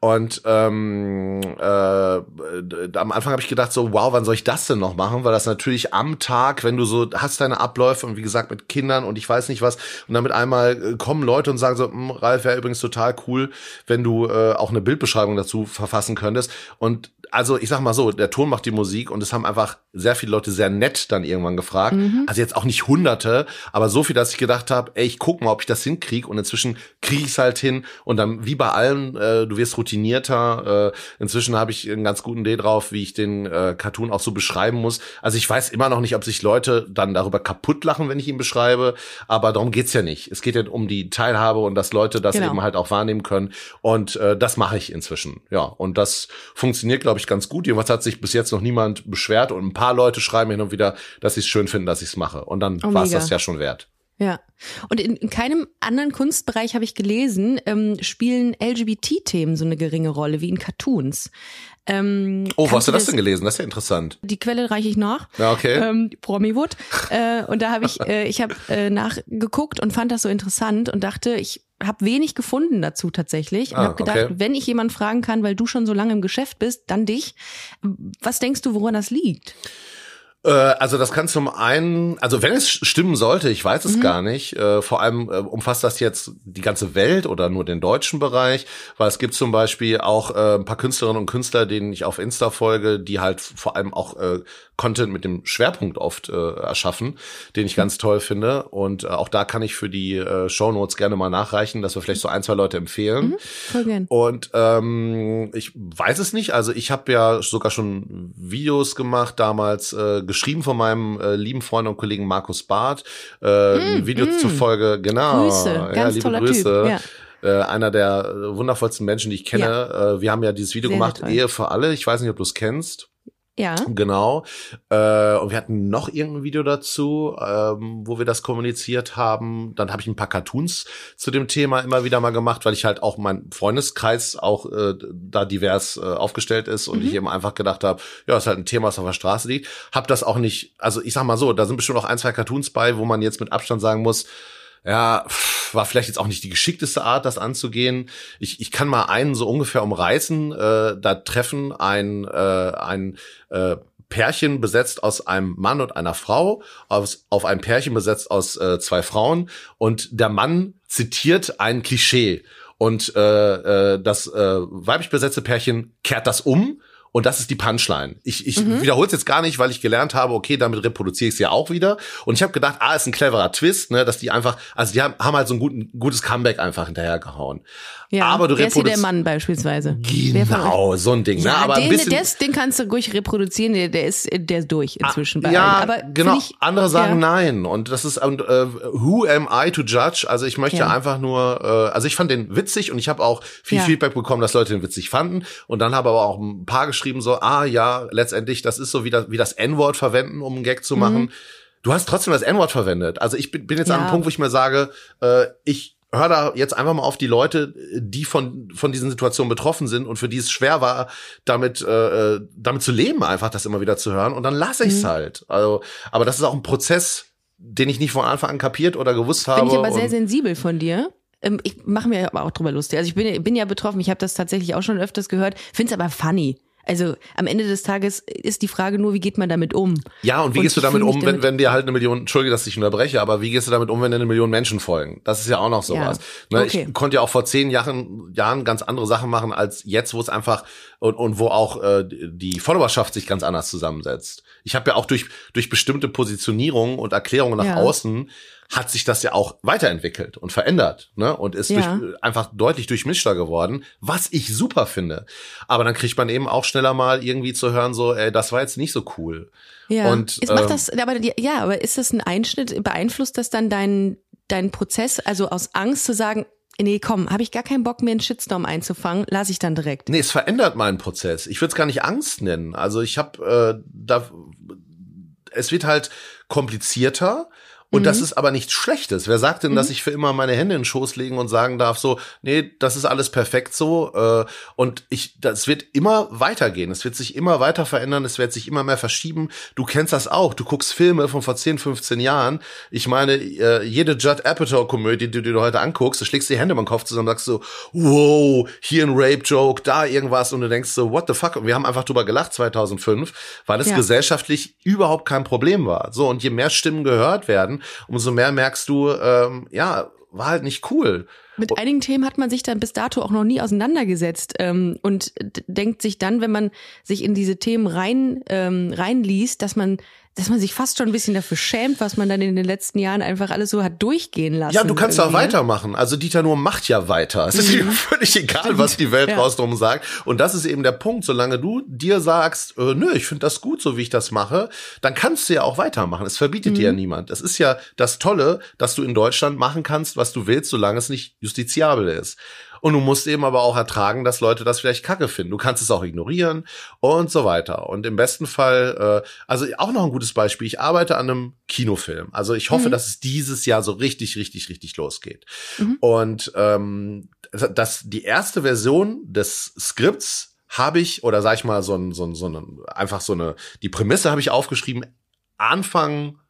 Und ähm, äh, am Anfang habe ich gedacht so, wow, wann soll ich das denn noch machen? Weil das natürlich am Tag, wenn du so hast deine Abläufe und wie gesagt mit Kindern und ich weiß nicht was und dann mit einmal äh, kommen Leute und sagen so, "Hm, Ralf wäre übrigens total cool, wenn du äh, auch eine Bildbeschreibung dazu verfassen könntest. Und also ich sag mal so, der Ton macht die Musik und es haben einfach sehr viele Leute sehr nett dann irgendwann gefragt. Also jetzt auch nicht hunderte, aber so viel, dass ich gedacht habe, ey, ich guck mal, ob ich das hinkriege und inzwischen kriege ich es halt hin und dann wie bei allem, äh, du wirst routinierter. Äh, inzwischen habe ich einen ganz guten Idee drauf, wie ich den äh, Cartoon auch so beschreiben muss. Also ich weiß immer noch nicht, ob sich Leute dann darüber kaputt lachen, wenn ich ihn beschreibe, aber darum geht's ja nicht. Es geht ja um die Teilhabe und dass Leute das Genau. eben halt auch wahrnehmen können und äh, das mache ich inzwischen. Ja, und das funktioniert, glaube ich, ganz gut. Jedenfalls hat sich bis jetzt noch niemand beschwert und ein paar Leute schreiben hin und wieder, dass sie es schön finden, dass ich es mache und dann Oh, war es das ja schon wert. Ja. Und in, in keinem anderen Kunstbereich habe ich gelesen, ähm, spielen LGBT-Themen so eine geringe Rolle wie in Cartoons. Ähm, Oh, wo hast du das das- denn gelesen? Das ist ja interessant. Die Quelle reiche ich nach. Ja, okay. Ähm, Promiwood. äh, und da habe ich, äh, ich habe äh, nachgeguckt und fand das so interessant und dachte, ich habe wenig gefunden dazu tatsächlich. Und Ah, habe gedacht, okay. wenn ich jemanden fragen kann, weil du schon so lange im Geschäft bist, dann dich. Was denkst du, woran das liegt? Äh, also das kann zum einen, also wenn es stimmen sollte, ich weiß Mhm. es gar nicht, äh, vor allem äh, umfasst das jetzt die ganze Welt oder nur den deutschen Bereich, weil es gibt zum Beispiel auch äh, ein paar Künstlerinnen und Künstler, denen ich auf Insta folge, die halt vor allem auch Content mit dem Schwerpunkt oft äh, erschaffen, den ich ganz toll finde und äh, auch da kann ich für die äh, Shownotes gerne mal nachreichen, dass wir vielleicht so ein, zwei Leute empfehlen. Voll gern. Und ähm, ich weiß es nicht. Also ich habe ja sogar schon Videos gemacht, damals äh, geschrieben von meinem äh, lieben Freund und Kollegen Markus Barth. Äh, ein Video zur Folge, genau. Mm, Grüße, ja, ganz liebe toller Grüße. Typ, Äh, einer der äh, wundervollsten Menschen, die ich kenne. Äh, wir haben ja dieses Video Sehr, gemacht, toll. Ehe für alle. Ich weiß nicht, ob du es kennst. Ja. Genau. Äh, und wir hatten noch irgendein Video dazu, ähm, wo wir das kommuniziert haben. Dann habe ich ein paar Cartoons zu dem Thema immer wieder mal gemacht, weil ich halt auch mein Freundeskreis auch äh, da divers äh, aufgestellt ist und ich eben einfach gedacht habe, ja, ist halt ein Thema, was auf der Straße liegt. Hab das auch nicht, also ich sag mal so, da sind bestimmt auch ein, zwei Cartoons bei, wo man jetzt mit Abstand sagen muss, ja, war vielleicht jetzt auch nicht die geschickteste Art, das anzugehen. Ich, ich kann mal einen so ungefähr umreißen. Äh, da treffen ein, äh, ein äh, Pärchen besetzt aus einem Mann und einer Frau, aus, auf ein Pärchen besetzt aus äh, zwei Frauen und der Mann zitiert ein Klischee und äh, äh, das äh, weiblich besetzte Pärchen kehrt das um und das ist die Punchline. Ich, ich wiederhole es jetzt gar nicht, weil ich gelernt habe, okay, damit reproduziere ich es ja auch wieder. Und ich habe gedacht, ah, ist ein cleverer Twist, ne, dass die einfach, also die haben, haben halt so ein guten, gutes Comeback einfach hinterhergehauen. Ja. Aber du hier der Mann beispielsweise? Genau, so ein Ding. ne? Ja, Aber den, ein bisschen, des, den kannst du ruhig reproduzieren, der, der ist der ist durch inzwischen bei ja, allen. Aber genau. Ich, Andere sagen ja. nein. Und das ist, und, äh, who am I to judge? Also ich möchte Ja. einfach nur, äh, also ich fand den witzig und ich habe auch viel. Feedback bekommen, dass Leute den witzig fanden. Und dann habe aber auch ein paar geschrieben so, ah ja, letztendlich, das ist so wie das, wie das N-Wort verwenden, um einen Gag zu machen. Du hast trotzdem das N-Wort verwendet. Also ich bin, bin jetzt an Mhm. Ja. einem Punkt, wo ich mir sage, äh, ich hör da jetzt einfach mal auf die Leute, die von von diesen Situationen betroffen sind und für die es schwer war, damit äh, äh, damit zu leben, einfach das immer wieder zu hören und dann lasse Mhm. ich es halt. Also, aber das ist auch ein Prozess, den ich nicht von Anfang an kapiert oder gewusst habe. Bin ich aber sehr sensibel von dir. Ähm, Ich mache mir aber auch drüber lustig. Also ich bin, bin ja betroffen, ich habe das tatsächlich auch schon öfters gehört, finde es aber funny. Also am Ende des Tages ist die Frage nur, wie geht man damit um? Ja, und wie Und gehst du damit um, wenn, wenn dir halt eine Million, entschuldige, dass ich unterbreche, aber wie gehst du damit um, wenn dir eine Million Menschen folgen? Das ist ja auch noch sowas. Ne, okay. Ich konnte ja auch vor zehn Jahren, Jahren ganz andere Sachen machen als jetzt, wo es einfach und, und wo auch äh, die Followerschaft sich ganz anders zusammensetzt. Ich habe ja auch durch, durch bestimmte Positionierungen und Erklärungen nach Ja. außen hat sich das ja auch weiterentwickelt und verändert, ne? Und ist Ja. durch, einfach deutlich durchmischter geworden, was ich super finde. Aber dann kriegt man eben auch schneller mal irgendwie zu hören, so, ey, das war jetzt nicht so cool. Ja. Und, es macht ähm, das, aber ja, aber ist das ein Einschnitt? Beeinflusst das dann deinen deinen Prozess? Also aus Angst zu sagen, nee, komm, habe ich gar keinen Bock mehr einen Shitstorm einzufangen, lasse ich dann direkt. Nee, es verändert meinen Prozess. Ich würde es gar nicht Angst nennen. Also ich habe äh, da es wird halt komplizierter und das ist aber nichts Schlechtes. Wer sagt denn, dass ich für immer meine Hände in den Schoß legen und sagen darf, so, nee, das ist alles perfekt so. Äh, und ich, das wird immer weitergehen. Es wird sich immer weiter verändern. Es wird sich immer mehr verschieben. Du kennst das auch. Du guckst Filme von vor 10, 15 Jahren. Ich meine, äh, jede Judd Apatow-Komödie, die du dir heute anguckst, du schlägst die Hände den Kopf zusammen und sagst so, wow, hier ein Rape-Joke, da irgendwas. Und du denkst so, what the fuck? Und wir haben einfach drüber gelacht 2005, weil es Ja. gesellschaftlich überhaupt kein Problem war. So, und je mehr Stimmen gehört werden, umso mehr merkst du, ähm, ja, war halt nicht cool. Mit einigen Themen hat man sich dann bis dato auch noch nie auseinandergesetzt ähm, und denkt sich dann, wenn man sich in diese Themen rein ähm, reinliest, dass man dass man sich fast schon ein bisschen dafür schämt, was man dann in den letzten Jahren einfach alles so hat durchgehen lassen. Ja, du kannst auch irgendwie, ne? weitermachen. Also Dieter Nur macht ja weiter. Es ist ihm völlig egal, was die Welt Ja. drum sagt. Und das ist eben der Punkt. Solange du dir sagst, äh, nö, ich finde das gut, so wie ich das mache, dann kannst du ja auch weitermachen. Es verbietet dir ja niemand. Das ist ja das Tolle, dass du in Deutschland machen kannst, was du willst, solange es nicht justiziabel ist. Und du musst eben aber auch ertragen, dass Leute das vielleicht kacke finden. Du kannst es auch ignorieren und so weiter. Und im besten Fall, äh, also auch noch ein gutes Beispiel, ich arbeite an einem Kinofilm. Also ich hoffe, mhm. dass es dieses Jahr so richtig, richtig, richtig losgeht. Mhm. Und ähm, dass die erste Version des Skripts habe ich, oder sag ich mal, so ein, so ein, so ein, einfach so eine, die Prämisse habe ich aufgeschrieben, Anfang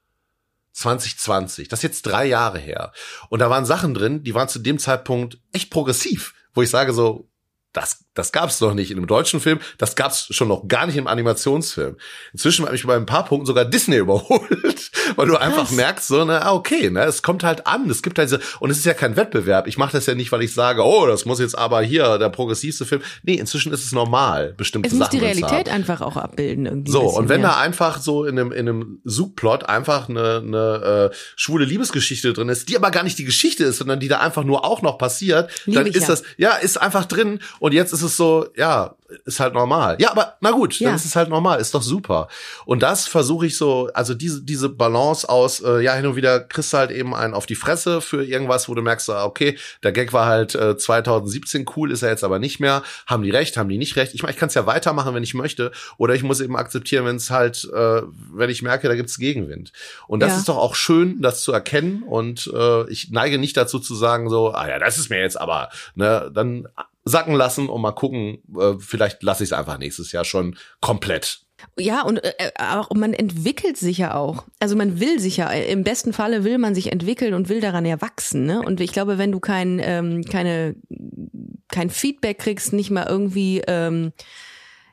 2020. Das ist jetzt drei Jahre her. Und da waren Sachen drin, die waren zu dem Zeitpunkt echt progressiv, wo ich sage so, das, das gab es noch nicht in einem deutschen Film, das gab es schon noch gar nicht im Animationsfilm. Inzwischen hat mich bei ein paar Punkten sogar Disney überholt, weil du einfach merkst, so, na, okay, ne, es kommt halt an, es gibt halt diese, und es ist ja kein Wettbewerb. Ich mache das ja nicht, weil ich sage, oh, das muss jetzt aber hier der progressivste Film. Nee, inzwischen ist es normal, bestimmte Sachen. Es muss die Realität einfach auch abbilden irgendwie. So, und wenn ja. da einfach so in einem, in einem Subplot einfach eine, eine äh, schwule Liebesgeschichte drin ist, die aber gar nicht die Geschichte ist, sondern die da einfach nur auch noch passiert, Lieb dann ist ja. das, ja, ist einfach drin und jetzt ist es so, ja, ist halt normal. Ja, aber na gut, ja. dann ist es halt normal, ist doch super. Und das versuche ich so, also diese, diese Balance aus, äh, ja, hin und wieder kriegst du halt eben einen auf die Fresse für irgendwas, wo du merkst, okay, der Gag war halt äh, 2017 cool, ist er jetzt aber nicht mehr. Haben die recht, haben die nicht recht? Ich meine, ich kann es ja weitermachen, wenn ich möchte. Oder ich muss eben akzeptieren, wenn es halt, äh, wenn ich merke, da gibt's Gegenwind. Und das ja. ist doch auch schön, das zu erkennen. Und äh, ich neige nicht dazu zu sagen, so, ah ja, das ist mir jetzt aber, ne, dann sacken lassen und mal gucken, äh, vielleicht lasse ich es einfach nächstes Jahr schon komplett. Ja, und äh, auch man entwickelt sich ja auch. Also man will sich ja, im besten Falle will man sich entwickeln und will daran erwachsen. Ne? Und ich glaube, wenn du kein, ähm, keine, kein Feedback kriegst, nicht mal irgendwie ähm,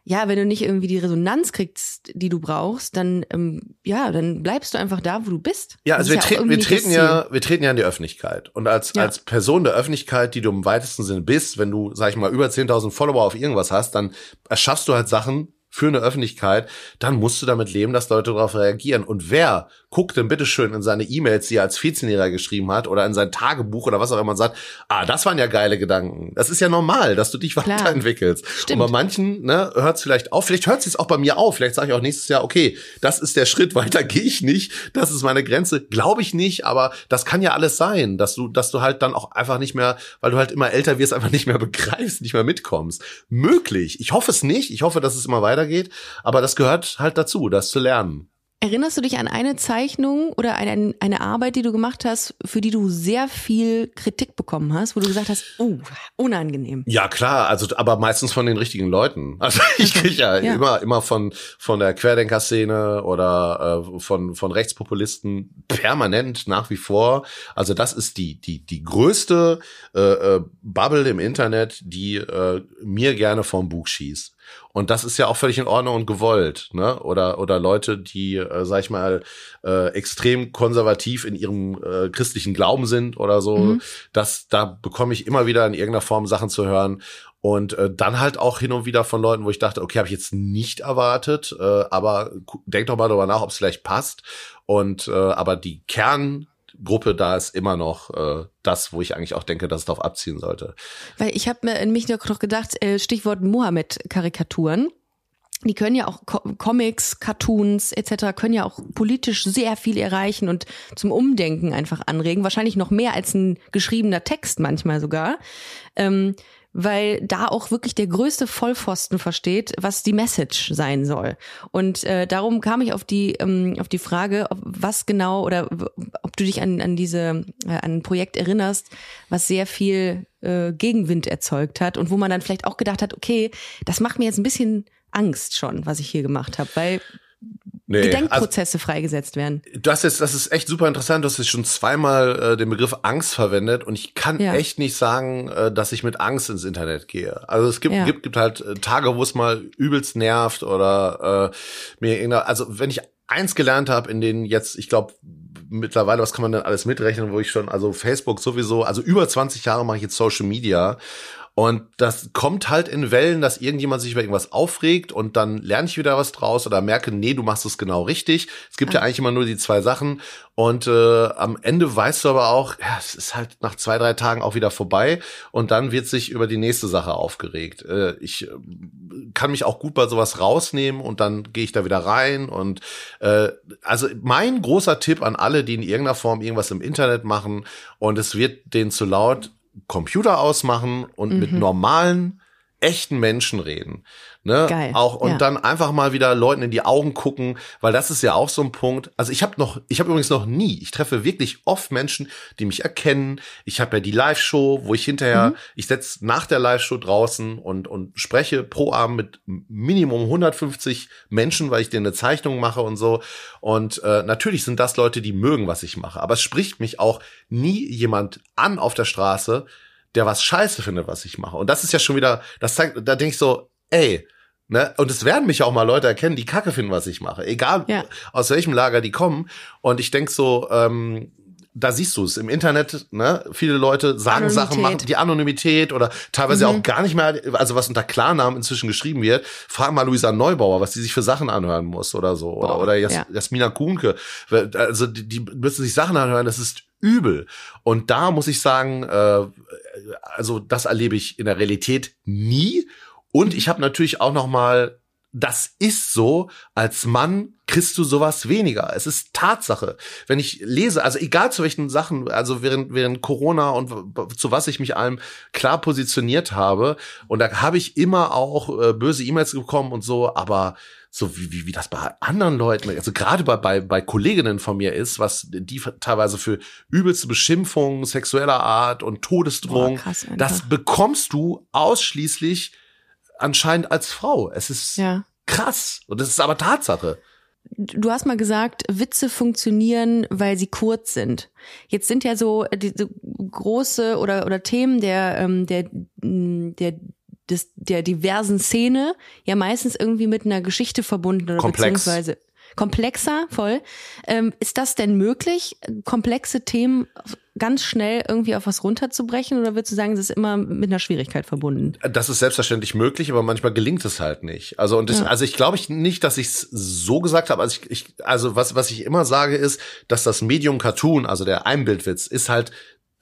ja, wenn du nicht irgendwie die Resonanz kriegst, die du brauchst, dann ähm, ja, dann bleibst du einfach da, wo du bist. Ja, also wir, ja tre wir treten ja, wir treten ja in die Öffentlichkeit und als ja. als Person der Öffentlichkeit, die du im weitesten Sinne bist, wenn du, sag ich mal, über 10.000 Follower auf irgendwas hast, dann erschaffst du halt Sachen, für eine Öffentlichkeit, dann musst du damit leben, dass Leute darauf reagieren. Und wer guckt denn bitteschön in seine E-Mails, die er als 14-Jähriger geschrieben hat, oder in sein Tagebuch oder was auch immer und sagt, ah, das waren ja geile Gedanken. Das ist ja normal, dass du dich Klar. weiterentwickelst. Stimmt. Und bei manchen ne, hört es vielleicht auf, vielleicht hört es jetzt auch bei mir auf, vielleicht sage ich auch nächstes Jahr, okay, das ist der Schritt, weiter gehe ich nicht, das ist meine Grenze. Glaube ich nicht, aber das kann ja alles sein, dass du, dass du halt dann auch einfach nicht mehr, weil du halt immer älter wirst, einfach nicht mehr begreifst, nicht mehr mitkommst. Möglich. Ich hoffe es nicht. Ich hoffe, dass es immer weiter weitergeht. Aber das gehört halt dazu, das zu lernen. Erinnerst du dich an eine Zeichnung oder eine, eine Arbeit, die du gemacht hast, für die du sehr viel Kritik bekommen hast, wo du gesagt hast, oh, unangenehm? Ja, klar, also aber meistens von den richtigen Leuten. Also ich kriege ja, ja, immer immer von von der Querdenker-Szene oder äh, von von Rechtspopulisten permanent nach wie vor. Also das ist die die die größte äh, äh, Bubble im Internet, die äh, mir gerne vom Bug schießt. Und das ist ja auch völlig in Ordnung und gewollt, ne? Oder oder Leute, die, äh, sag ich mal, äh, extrem konservativ in ihrem äh, christlichen Glauben sind oder so. Mhm. Das, da bekomme ich immer wieder in irgendeiner Form Sachen zu hören. Und äh, dann halt auch hin und wieder von Leuten, wo ich dachte, okay, habe ich jetzt nicht erwartet, äh, aber denk doch mal darüber nach, ob es vielleicht passt. Und äh, aber die Kern Gruppe da ist immer noch äh, das, wo ich eigentlich auch denke, dass es darauf abziehen sollte. Weil ich habe mir mich noch gedacht, äh, Stichwort Mohammed-Karikaturen. Die können ja auch Co Comics, Cartoons etc. können ja auch politisch sehr viel erreichen und zum Umdenken einfach anregen. Wahrscheinlich noch mehr als ein geschriebener Text manchmal sogar. Ähm, weil da auch wirklich der größte Vollpfosten versteht, was die Message sein soll. Und äh, darum kam ich auf die ähm, auf die Frage, ob, was genau oder ob du dich an an diese äh, an ein Projekt erinnerst, was sehr viel äh, Gegenwind erzeugt hat und wo man dann vielleicht auch gedacht hat, okay, das macht mir jetzt ein bisschen Angst schon, was ich hier gemacht habe, weil nee, Gedenkprozesse also, freigesetzt werden. Das ist, das ist echt super interessant. Du hast jetzt schon zweimal äh, den Begriff Angst verwendet und ich kann ja. echt nicht sagen, äh, dass ich mit Angst ins Internet gehe. Also es gibt, ja. gibt, gibt halt äh, Tage, wo es mal übelst nervt oder äh, mir irgendeiner, also wenn ich eins gelernt habe, in denen jetzt, ich glaube, mittlerweile, was kann man denn alles mitrechnen, wo ich schon, also Facebook sowieso, also über 20 Jahre mache ich jetzt Social Media und das kommt halt in Wellen, dass irgendjemand sich über irgendwas aufregt und dann lerne ich wieder was draus oder merke, nee, du machst es genau richtig. Es gibt ja, ja eigentlich immer nur die zwei Sachen. Und äh, am Ende weißt du aber auch, ja, es ist halt nach zwei, drei Tagen auch wieder vorbei und dann wird sich über die nächste Sache aufgeregt. Äh, ich äh, kann mich auch gut bei sowas rausnehmen und dann gehe ich da wieder rein. Und äh, also mein großer Tipp an alle, die in irgendeiner Form irgendwas im Internet machen und es wird denen zu laut, Computer ausmachen und Mhm. mit normalen echten Menschen reden. Ne? Geil, Auch und ja. dann einfach mal wieder Leuten in die Augen gucken, weil das ist ja auch so ein Punkt. Also ich habe noch, ich habe übrigens noch nie, ich treffe wirklich oft Menschen, die mich erkennen. Ich habe ja die Live-Show, wo ich hinterher, Mhm. ich setz nach der Live-Show draußen und und spreche pro Abend mit Minimum 150 Menschen, weil ich denen eine Zeichnung mache und so. Und äh, natürlich sind das Leute, die mögen, was ich mache. Aber es spricht mich auch nie jemand an auf der Straße, der was scheiße findet, was ich mache. Und das ist ja schon wieder, das zeigt, da denke ich so, ey, ne, und es werden mich auch mal Leute erkennen, die Kacke finden, was ich mache. Egal Ja. aus welchem Lager die kommen. Und ich denk so, ähm, da siehst du es im Internet, ne? Viele Leute sagen Anonymität. Sachen, machen die Anonymität oder teilweise auch gar nicht mehr, also was unter Klarnamen inzwischen geschrieben wird. Frag mal Luisa Neubauer, was die sich für Sachen anhören muss oder so. Oder, Boah, oder Jas ja. Jasmina Kuhnke. Also die, die müssen sich Sachen anhören, das ist übel. Und da muss ich sagen, äh, also das erlebe ich in der Realität nie. Und ich habe natürlich auch noch mal, das ist so, als Mann kriegst du sowas weniger. Es ist Tatsache. Wenn ich lese, also egal zu welchen Sachen, also während, während Corona und zu was ich mich allem klar positioniert habe, und da habe ich immer auch äh, böse E-Mails bekommen und so, aber so wie, wie, wie das bei anderen Leuten, also gerade bei, bei, bei Kolleginnen von mir ist, was die teilweise für übelste Beschimpfungen sexueller Art und Todesdrohung, Boah, krass einfach. das bekommst du ausschließlich anscheinend als Frau. Es ist Ja. krass. Und das ist aber Tatsache. Du hast mal gesagt, Witze funktionieren, weil sie kurz sind. Jetzt sind ja so diese große oder oder Themen der ähm, der mh, der des, der diversen Szene ja meistens irgendwie mit einer Geschichte verbunden oder Komplex. beziehungsweise komplexer voll. Ähm, ist das denn möglich, komplexe Themen ganz schnell irgendwie auf was runterzubrechen oder würdest du sagen, es ist immer mit einer Schwierigkeit verbunden? Das ist selbstverständlich möglich, aber manchmal gelingt es halt nicht. Also und das, Ja. also ich glaube ich nicht, dass ich es so gesagt habe. Also ich, ich also was was ich immer sage ist, dass das Medium Cartoon, also der Einbildwitz, ist halt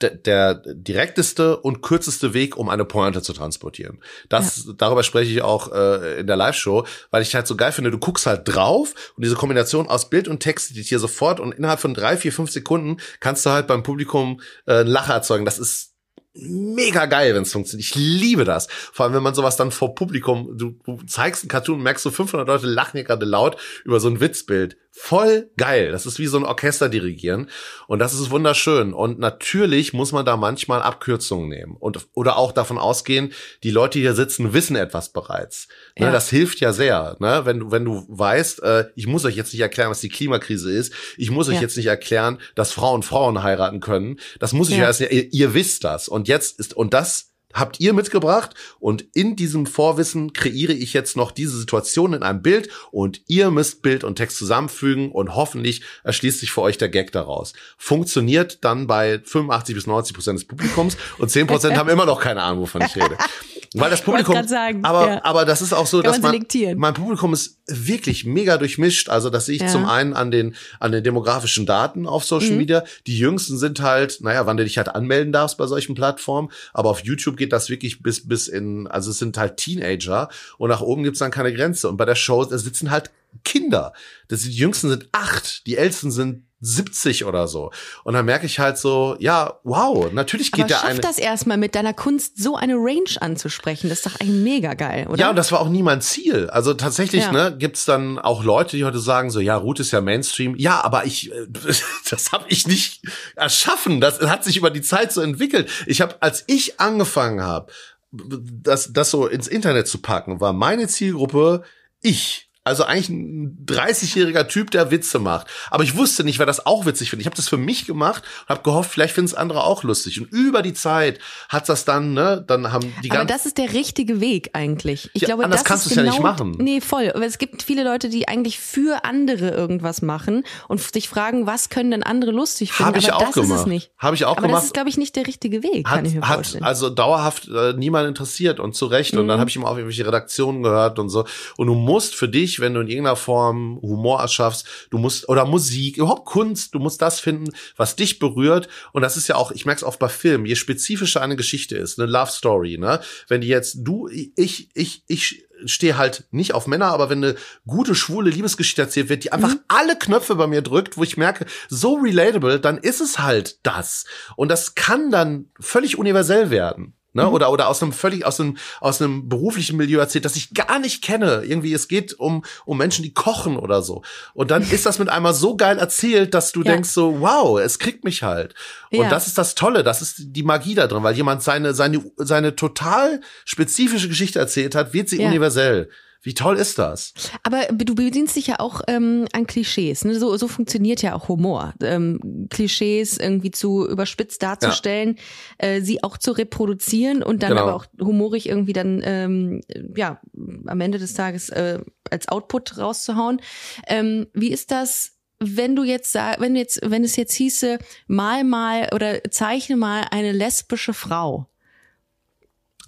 der, direkteste und kürzeste Weg, um eine Pointe zu transportieren. Das darüber spreche ich auch äh, in der Live-Show, weil ich halt so geil finde. Du guckst halt drauf und diese Kombination aus Bild und Text die dir sofort und innerhalb von drei, vier, fünf Sekunden kannst du halt beim Publikum äh, einen Lacher erzeugen. Das ist mega geil, wenn es funktioniert. Ich liebe das. Vor allem, wenn man sowas dann vor Publikum, du, du zeigst einen Cartoon, merkst du, 500 Leute lachen hier gerade laut über so ein Witzbild. Voll geil. Das ist wie so ein Orchester dirigieren. Und das ist wunderschön. Und natürlich muss man da manchmal Abkürzungen nehmen. Und, oder auch davon ausgehen, die Leute, die hier sitzen, wissen etwas bereits. Ne, Ja. Das hilft ja sehr. Ne? Wenn, du wenn du weißt, äh, ich muss euch jetzt nicht erklären, was die Klimakrise ist. Ich muss euch Ja. jetzt nicht erklären, dass Frauen Frauen heiraten können. Das muss ich Ja. ja erst, ihr, ihr wisst das. Und jetzt ist, und das habt ihr mitgebracht und in diesem Vorwissen kreiere ich jetzt noch diese Situation in einem Bild und ihr müsst Bild und Text zusammenfügen und hoffentlich erschließt sich für euch der Gag daraus. Funktioniert dann bei 85 bis 90 Prozent des Publikums und 10 Prozent haben immer noch keine Ahnung, wovon ich rede. Weil das Publikum, sagen, aber, ja. aber das ist auch so, Kann dass man man, selektieren. mein Publikum ist wirklich mega durchmischt. Also das sehe ich Ja. zum einen an den, an den demografischen Daten auf Social Mhm. Media. Die Jüngsten sind halt, naja, wann du dich halt anmelden darfst bei solchen Plattformen. Aber auf YouTube geht das wirklich bis, bis in, also es sind halt Teenager und nach oben gibt's dann keine Grenze. Und bei der Show, da sitzen halt Kinder. Das, die Jüngsten sind acht, die Ältesten sind 70 oder so. Und dann merke ich halt so, ja, wow, natürlich geht Aber der schaff eine. das erstmal mit deiner Kunst so eine Range anzusprechen. Das ist doch eigentlich mega geil, oder? Ja, und das war auch nie mein Ziel. Also tatsächlich, Ja. ne, gibt's dann auch Leute, die heute sagen so, ja, Ruth ist ja Mainstream. Ja, aber ich, äh, das habe ich nicht erschaffen. Das hat sich über die Zeit so entwickelt. Ich habe, als ich angefangen habe, das, das so ins Internet zu packen, war meine Zielgruppe ich. Also eigentlich ein 30-jähriger Typ, der Witze macht. Aber ich wusste nicht, wer das auch witzig findet. Ich habe das für mich gemacht und habe gehofft, vielleicht finden es andere auch lustig. Und über die Zeit hat das dann, ne, dann haben die Aber ganzen das ist der richtige Weg eigentlich. Ich Ja, glaube, anders das kannst ist du's ja genau, nicht machen. Nee, voll. Aber es gibt viele Leute, die eigentlich für andere irgendwas machen und sich fragen, was können denn andere lustig finden. Habe ich Aber auch das ist gemacht. es nicht. Habe ich auch Aber das gemacht. ist, glaube ich, nicht der richtige Weg, hat, kann ich mir hat vorstellen. also dauerhaft äh, niemand interessiert und zu Recht. Und Mhm. dann habe ich immer auf irgendwelche Redaktionen gehört und so. Und du musst für dich, wenn du in irgendeiner Form Humor erschaffst, du musst, oder Musik, überhaupt Kunst, du musst das finden, was dich berührt. Und das ist ja auch, ich merke es oft bei Filmen, je spezifischer eine Geschichte ist, eine Love Story, ne? Wenn die jetzt, du, ich, ich, ich stehe halt nicht auf Männer, aber wenn eine gute schwule Liebesgeschichte erzählt wird, die einfach mhm. alle Knöpfe bei mir drückt, wo ich merke, so relatable, dann ist es halt das. Und das kann dann völlig universell werden. Ne? Mhm. Oder, oder aus einem völlig, aus einem, aus einem beruflichen Milieu erzählt, das ich gar nicht kenne. Irgendwie, es geht um, um Menschen, die kochen oder so. Und dann ist das mit einmal so geil erzählt, dass du ja. denkst so, wow, es kriegt mich halt. Und ja. das ist das Tolle, das ist die Magie da drin, weil jemand seine, seine, seine total spezifische Geschichte erzählt hat, wird sie ja. universell. Wie toll ist das? Aber du bedienst dich ja auch ähm, an Klischees. Ne? So, so funktioniert ja auch Humor. Ähm, Klischees irgendwie zu überspitzt darzustellen, ja. äh, sie auch zu reproduzieren und dann genau. aber auch humorig irgendwie dann ähm, ja am Ende des Tages äh, als Output rauszuhauen. Ähm, wie ist das? wenn du jetzt sag, wenn jetzt, wenn es jetzt hieße, mal mal oder zeichne mal eine lesbische Frau,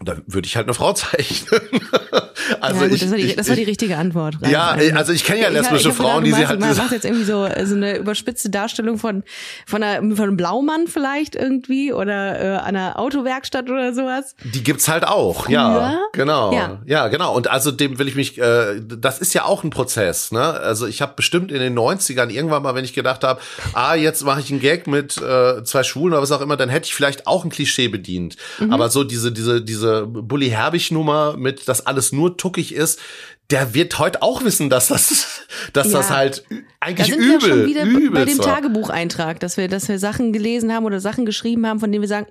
dann würde ich halt eine Frau zeichnen. also ja, gut, ich, das, war die, ich, das war die richtige Antwort. Rein. Ja, also ich kenne ja lesbische ich, Frauen, die sie halt. Man macht jetzt irgendwie so, so eine überspitzte Darstellung von von, einer, von einem Blaumann vielleicht irgendwie oder äh, einer Autowerkstatt oder sowas. Die gibt's halt auch, Früher? ja, genau, ja. ja, genau. Und also dem will ich mich. Äh, das ist ja auch ein Prozess, ne? Also ich habe bestimmt in den 90ern irgendwann mal, wenn ich gedacht habe, ah, jetzt mache ich einen Gag mit äh, zwei Schwulen oder was auch immer, dann hätte ich vielleicht auch ein Klischee bedient. Mhm. Aber so diese diese diese Bully Herbig Nummer mit, dass alles nur tuckig ist, der wird heute auch wissen, dass das, dass ja. das halt eigentlich da sind übel, wir schon wieder übel bei dem war. Tagebucheintrag, dass wir, dass wir Sachen gelesen haben oder Sachen geschrieben haben, von denen wir sagen,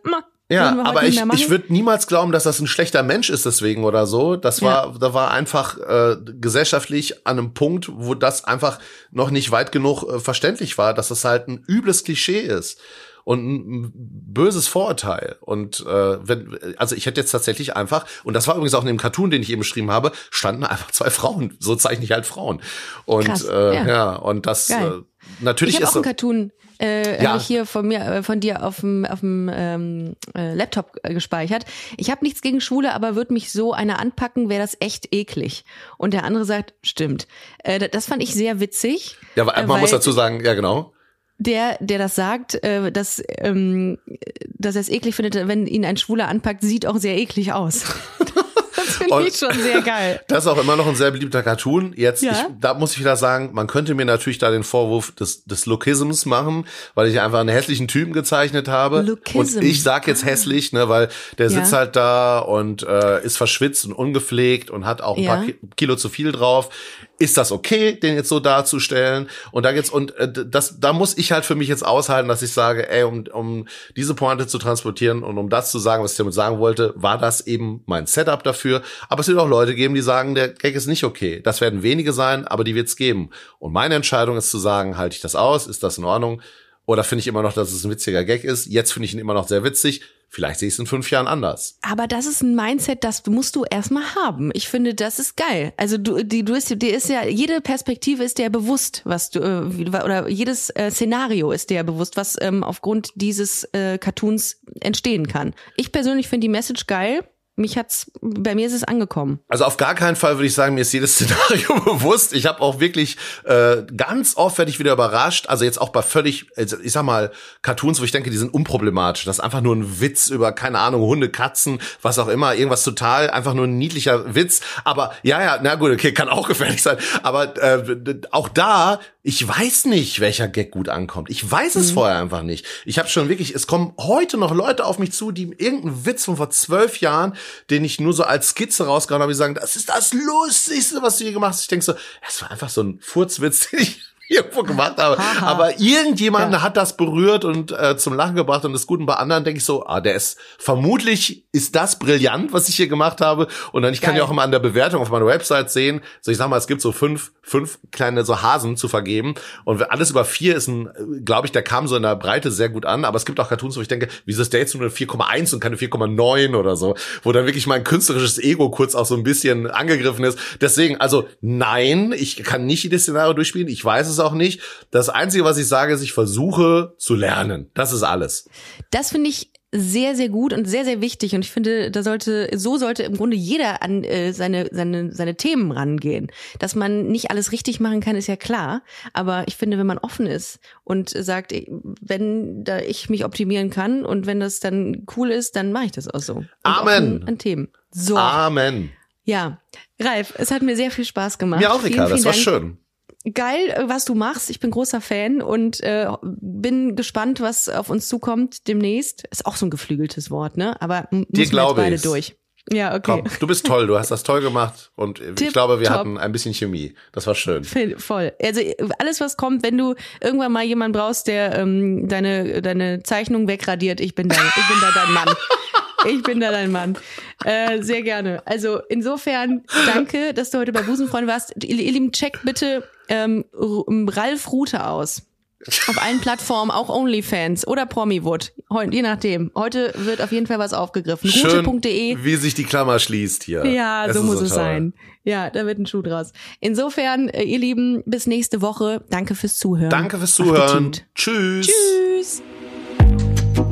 ja, aber ich, ich würde niemals glauben, dass das ein schlechter Mensch ist deswegen oder so. Das war, ja. da war einfach äh, gesellschaftlich an einem Punkt, wo das einfach noch nicht weit genug äh, verständlich war, dass das halt ein übles Klischee ist und ein böses Vorurteil. Und äh, wenn, also ich hätte jetzt tatsächlich einfach, und das war übrigens auch in dem Cartoon, den ich eben beschrieben habe, standen einfach zwei Frauen. So zeichne ich halt Frauen. Und Krass, äh, ja. ja. und das äh, natürlich ich ist auch einen Cartoon äh, ja. habe ich hier von mir, äh, von dir auf dem auf dem ähm, äh, Laptop äh, gespeichert. Ich habe nichts gegen Schwule, aber würde mich so eine anpacken, wäre das echt eklig. Und der andere sagt, stimmt. Äh, das fand ich sehr witzig. Ja, man weil, muss dazu sagen, ja genau der, der das sagt, äh, dass, ähm, dass er es eklig findet, wenn ihn ein Schwuler anpackt, sieht auch sehr eklig aus. das finde ich schon sehr geil. Das ist auch immer noch ein sehr beliebter Cartoon. Jetzt, ja? ich, da muss ich wieder sagen, man könnte mir natürlich da den Vorwurf des, des Lookisms machen, weil ich einfach einen hässlichen Typen gezeichnet habe. Lookism. Und ich sag jetzt hässlich, ne, weil der sitzt ja. halt da und äh, ist verschwitzt und ungepflegt und hat auch ein ja. paar Kilo zu viel drauf ist das okay, den jetzt so darzustellen? Und da geht's und äh, das, da muss ich halt für mich jetzt aushalten, dass ich sage, ey, um, um diese Pointe zu transportieren und um das zu sagen, was ich damit sagen wollte, war das eben mein Setup dafür. Aber es wird auch Leute geben, die sagen, der Gag ist nicht okay. Das werden wenige sein, aber die wird's geben. Und meine Entscheidung ist zu sagen, halte ich das aus? Ist das in Ordnung? Oder finde ich immer noch, dass es ein witziger Gag ist? Jetzt finde ich ihn immer noch sehr witzig. Vielleicht sehe ich es in fünf Jahren anders. Aber das ist ein Mindset, das musst du erstmal haben. Ich finde, das ist geil. Also du, die, du ist, dir ist ja, jede Perspektive ist dir bewusst, was du, äh, oder jedes äh, Szenario ist dir bewusst, was ähm, aufgrund dieses äh, Cartoons entstehen kann. Ich persönlich finde die Message geil mich hat's, bei mir ist es angekommen. Also auf gar keinen Fall würde ich sagen, mir ist jedes Szenario bewusst. Ich habe auch wirklich äh, ganz oft werde ich wieder überrascht. Also jetzt auch bei völlig, also ich sag mal, Cartoons, wo ich denke, die sind unproblematisch. Das ist einfach nur ein Witz über, keine Ahnung, Hunde, Katzen, was auch immer, irgendwas total, einfach nur ein niedlicher Witz. Aber ja, ja, na gut, okay, kann auch gefährlich sein. Aber äh, auch da ich weiß nicht, welcher Gag gut ankommt. Ich weiß es mhm. vorher einfach nicht. Ich habe schon wirklich, es kommen heute noch Leute auf mich zu, die irgendeinen Witz von vor zwölf Jahren, den ich nur so als Skizze rausgehauen habe, die sagen, das ist das Lustigste, was du hier gemacht hast. Ich denke so, es war einfach so ein Furzwitz, den ich irgendwo gemacht habe. Aber irgendjemand ja. hat das berührt und äh, zum Lachen gebracht und ist gut. Und bei anderen denke ich so, ah, der ist vermutlich ist das brillant, was ich hier gemacht habe. Und dann ich Geil. kann ja auch immer an der Bewertung auf meiner Website sehen. So ich sag mal, es gibt so fünf fünf kleine so Hasen zu vergeben und alles über vier ist ein, glaube ich, der kam so in der Breite sehr gut an. Aber es gibt auch Cartoons, wo ich denke, wieso ist der jetzt nur eine 4,1 und keine 4,9 oder so, wo dann wirklich mein künstlerisches Ego kurz auch so ein bisschen angegriffen ist. Deswegen, also nein, ich kann nicht jedes Szenario durchspielen. Ich weiß es auch nicht. Das Einzige, was ich sage, ist, ich versuche zu lernen. Das ist alles. Das finde ich sehr, sehr gut und sehr, sehr wichtig. Und ich finde, da sollte, so sollte im Grunde jeder an äh, seine, seine, seine Themen rangehen. Dass man nicht alles richtig machen kann, ist ja klar. Aber ich finde, wenn man offen ist und sagt, wenn da ich mich optimieren kann und wenn das dann cool ist, dann mache ich das auch so. Und Amen. An Themen. So. Amen. Ja, Ralf, es hat mir sehr viel Spaß gemacht. Mir auch, Ricarda, das war schön. Geil, was du machst. Ich bin großer Fan und äh, bin gespannt, was auf uns zukommt demnächst. Ist auch so ein geflügeltes Wort, ne? Aber m- müssen wir beide ich's. durch. Ja, okay. Komm, du bist toll, du hast das toll gemacht und ich Tipp glaube, wir top. hatten ein bisschen Chemie. Das war schön. Voll-. Also alles, was kommt, wenn du irgendwann mal jemanden brauchst, der ähm, deine, deine Zeichnung wegradiert, ich bin da, ich bin da dein Mann. Ich bin da dein Mann. Äh, sehr gerne. Also insofern danke, dass du heute bei Busenfreund warst. Ihr, ihr Lieben, checkt bitte ähm, R- Ralf Rute aus. Auf allen Plattformen, auch OnlyFans oder Promiwood. Je nachdem. Heute wird auf jeden Fall was aufgegriffen. Rute.de. wie sich die Klammer schließt hier. Ja, Es so muss es toll. sein. Ja, da wird ein Schuh draus. Insofern, äh, ihr Lieben, bis nächste Woche. Danke fürs Zuhören. Danke fürs Zuhören. Tschüss. Tschüss.